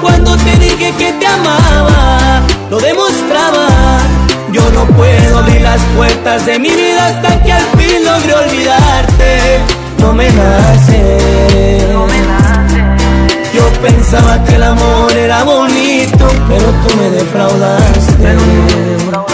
cuando te dije que te amaba, lo demostraba. Yo no puedo abrir las puertas de mi vida hasta que al fin logre olvidarte. No me nace. Yo pensaba que el amor era bonito, pero tú me defraudaste. Y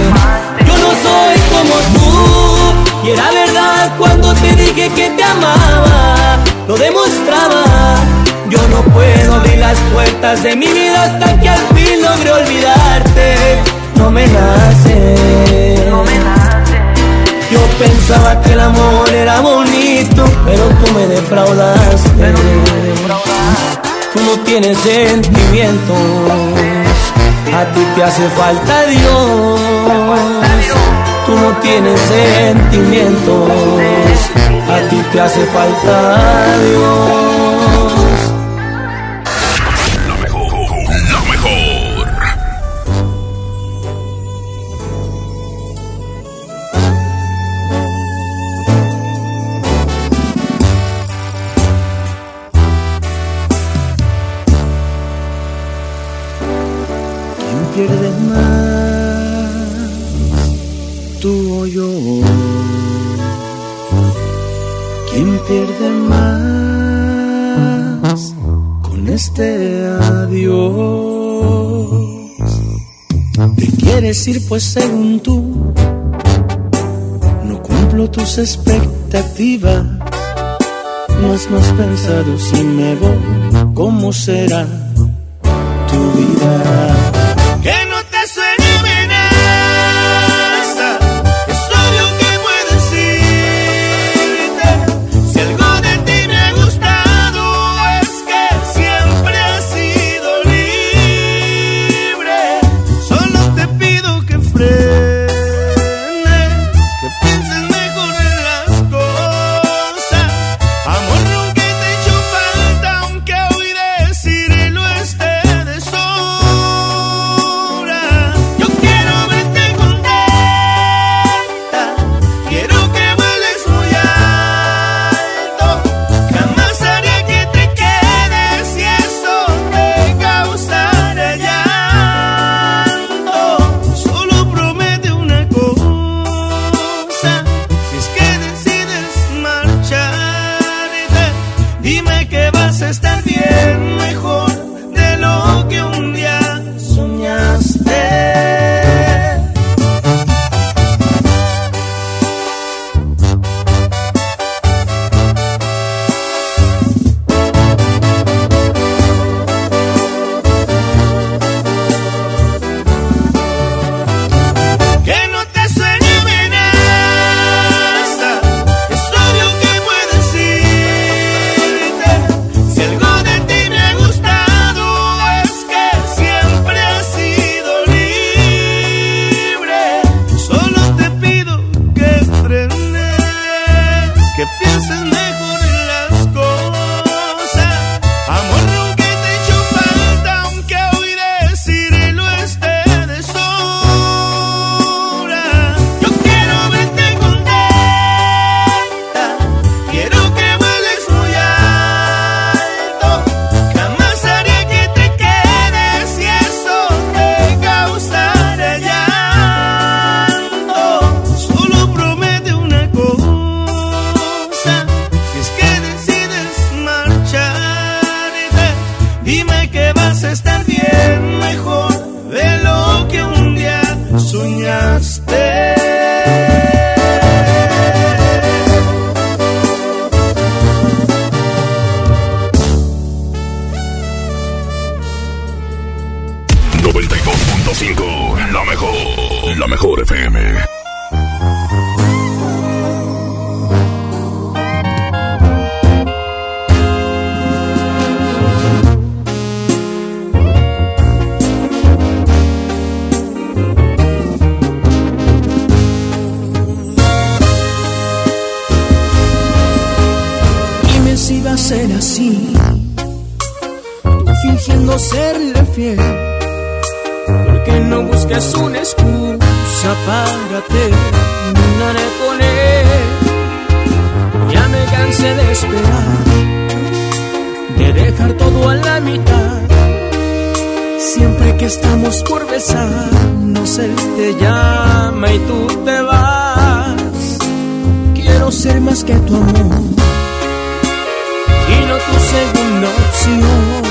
No como tú y era verdad cuando te dije que te amaba, lo demostraba. Yo no puedo abrir las puertas de mi vida hasta que al fin logre olvidarte. No me nace. Yo pensaba que el amor era bonito, pero tú me defraudaste. Tú no tienes sentimientos, a ti te hace falta Dios. Tú no tienes sentimientos, a ti te hace falta Dios. Tus expectativas. No has pensado si me voy, ¿cómo será tu vida? que vas a estar bien mejor de lo que un día soñaste. la mejor, la mejor FM. Porque no busques una excusa para terminar con él. Ya me cansé de esperar. De dejar todo a la mitad. Siempre que estamos por besarnos, él te llama y tú te vas. Quiero ser más que tu amor y no tu segunda opción.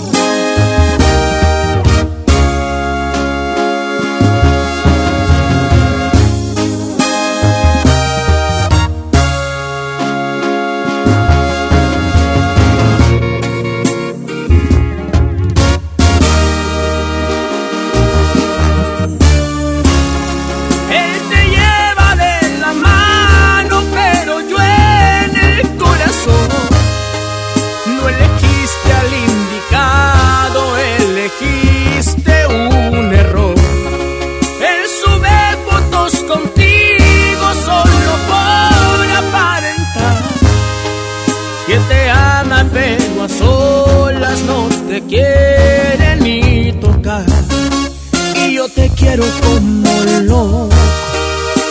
Como loco,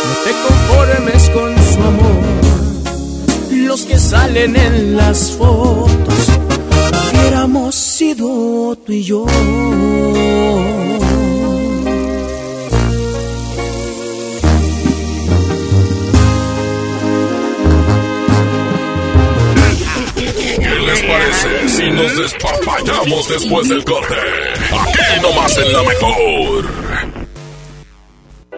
no te conformes con su amor. Los que salen en las fotos, hubiéramos sido tú y yo. ¿Qué les parece si nos despapallamos después del corte? Aquí nomás en la mejor.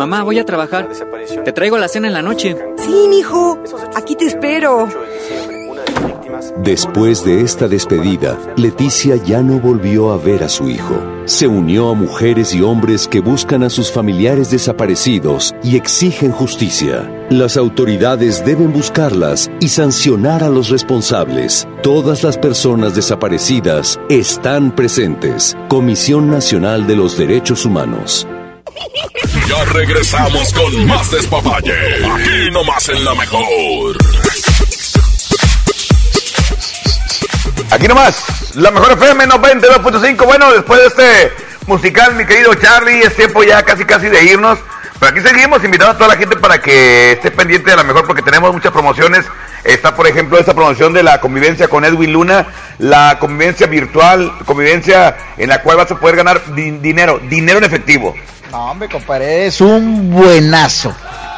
Mamá, voy a trabajar. Te traigo la cena en la noche. Sí, mijo, aquí te espero. Después de esta despedida, Leticia ya no volvió a ver a su hijo. Se unió a mujeres y hombres que buscan a sus familiares desaparecidos y exigen justicia. Las autoridades deben buscarlas y sancionar a los responsables. Todas las personas desaparecidas están presentes. Comisión Nacional de los Derechos Humanos. Ya regresamos con más despapalle. Aquí nomás en la mejor. Aquí nomás, la mejor FM 92.5. Bueno, después de este musical, mi querido Charlie, es tiempo ya casi casi de irnos. Pero aquí seguimos invitando a toda la gente para que esté pendiente de la mejor porque tenemos muchas promociones. Está, por ejemplo, esta promoción de la convivencia con Edwin Luna, la convivencia virtual, convivencia en la cual vas a poder ganar di- dinero, dinero en efectivo. No, hombre, compadre, es un buenazo.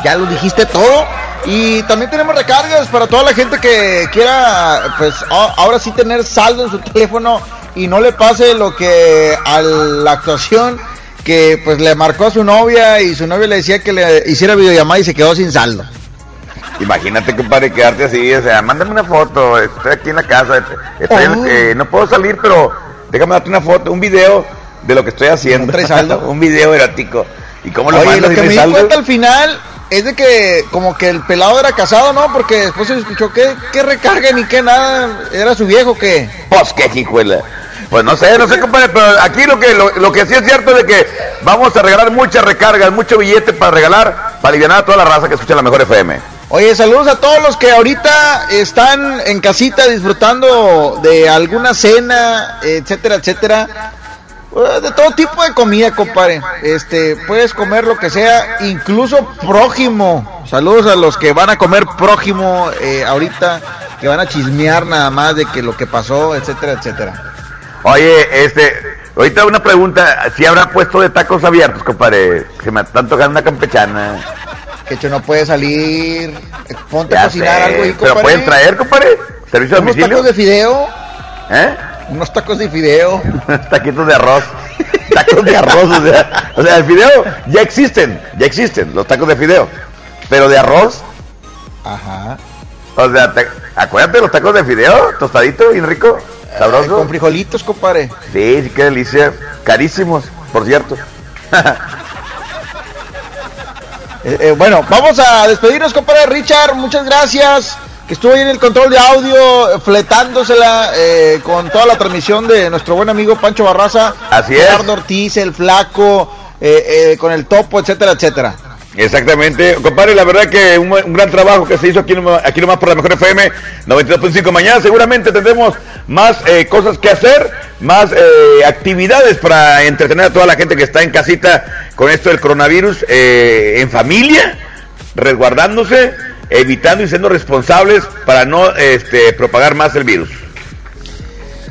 Ya lo dijiste todo. Y también tenemos recargas para toda la gente que quiera, pues ahora sí tener saldo en su teléfono y no le pase lo que a la actuación que pues le marcó a su novia y su novia le decía que le hiciera videollamada y se quedó sin saldo. Imagínate, compadre, quedarte así, o sea, mándame una foto, estoy aquí en la casa, estoy- Oh. eh, no puedo salir, pero déjame darte una foto, un video, de lo que estoy haciendo. (laughs) Un video erótico. ¿Y cómo lo Oye, mando lo que me di cuenta al final es de que como que el pelado era casado, ¿no? Porque después se escuchó que, que recarga ni que nada. ¿Era su viejo que Pues qué hijuela. Pues no sé, no sé, compadre, pero aquí lo que lo, lo que sí es cierto es de que vamos a regalar muchas recargas, mucho billete para regalar, para aliviar a toda la raza que escucha la mejor FM. Oye, saludos a todos los que ahorita están en casita disfrutando de alguna cena, etcétera, etcétera. Eh, De todo tipo de comida, compadre. Este, puedes comer lo que sea, incluso prójimo. Saludos a los que van a comer prójimo eh, ahorita, que van a chismear nada más de que lo que pasó, etcétera, etcétera. Oye, este, ahorita una pregunta, si habrá puesto de tacos abiertos, compadre? Se me están tocando una campechana. Que hecho no puede salir, eh, ponte a cocinar sé, algo y Pero pueden traer, compadre, servicio unos domicilio. tacos de fideo, ¿Eh? Unos tacos de fideo. Taquitos de arroz. (laughs) Tacos de arroz, o sea, o sea, el fideo ya existen, ya existen los tacos de fideo. Pero de arroz, Ajá. o sea, te- acuérdate los tacos de fideo, tostadito, bien rico, sabroso. Con frijolitos, compadre. Sí, sí, qué delicia. Carísimos, por cierto. (laughs) Eh, eh, bueno, vamos a despedirnos, compadre Richard. Muchas gracias. Que estuvo ahí en el control de audio, fletándosela eh, con toda la transmisión de nuestro buen amigo Pancho Barraza. Así es. Gerardo Ortiz, el flaco, eh, eh, con el topo, etcétera, etcétera. Exactamente, compadre, la verdad que un, un gran trabajo que se hizo aquí, nomás- aquí nomás por la mejor FM 92.5. Mañana seguramente tendremos más eh, cosas que hacer, más eh, actividades para entretener a toda la gente que está en casita con esto del coronavirus, eh, en familia, resguardándose, evitando y siendo responsables para no este, propagar más el virus.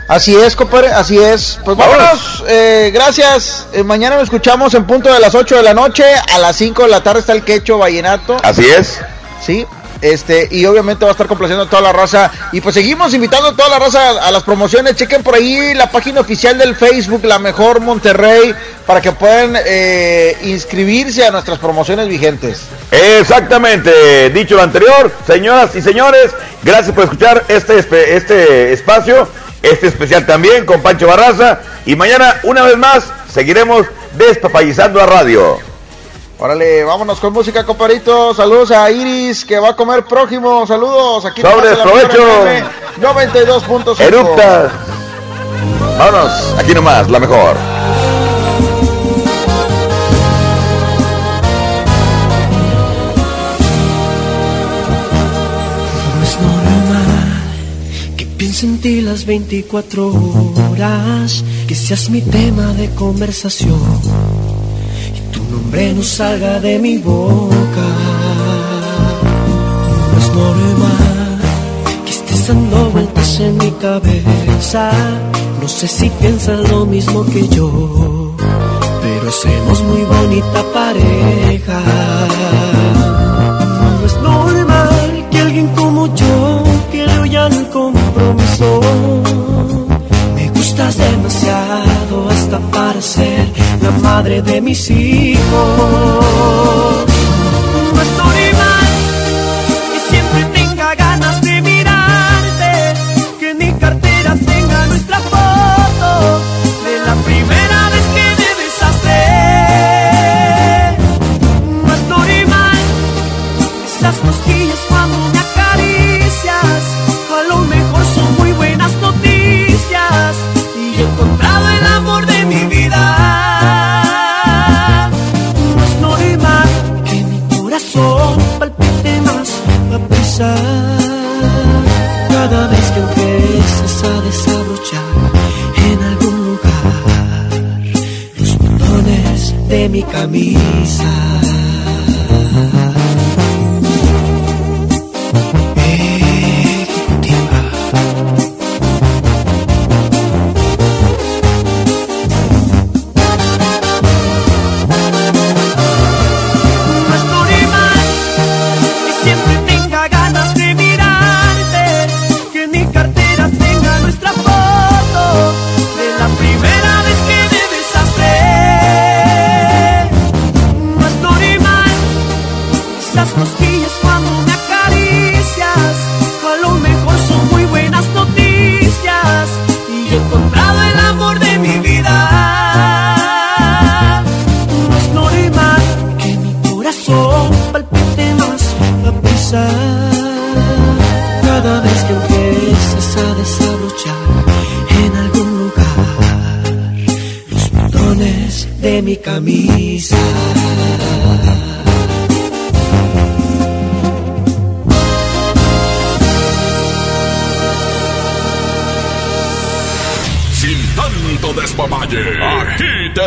Así es, compadre, así es. Pues vámonos, eh, gracias. Eh, mañana nos escuchamos en punto de las 8 de la noche. A las 5 de la tarde está el quecho vallenato. Así es. Sí, este, y obviamente va a estar complaciendo a toda la raza. Y pues seguimos invitando a toda la raza a, las promociones. Chequen por ahí la página oficial del Facebook, La Mejor Monterrey, para que puedan eh, inscribirse a nuestras promociones vigentes. Exactamente, dicho lo anterior, señoras y señores, gracias por escuchar este, este espacio, este especial también con Pancho Barraza y mañana una vez más seguiremos despapallizando a radio. Órale, vámonos con música, compadrito. Saludos a Iris, que va a comer prójimo. Saludos, aquí la provecho. Mejor FM 92.5. Eruptas. Vámonos, aquí nomás, la mejor. No es normal que piense en ti las 24 horas, que seas mi tema de conversación no salga de mi boca. No es normal que estés dando vueltas en mi cabeza, no sé si piensas lo mismo que yo, pero hacemos muy bonita pareja. No es normal que alguien como yo, que le oyan compromiso, me gustas demasiado para ser la madre de mis hijos. Cada vez que empieces a desabrochar en algún lugar los botones de mi camisa.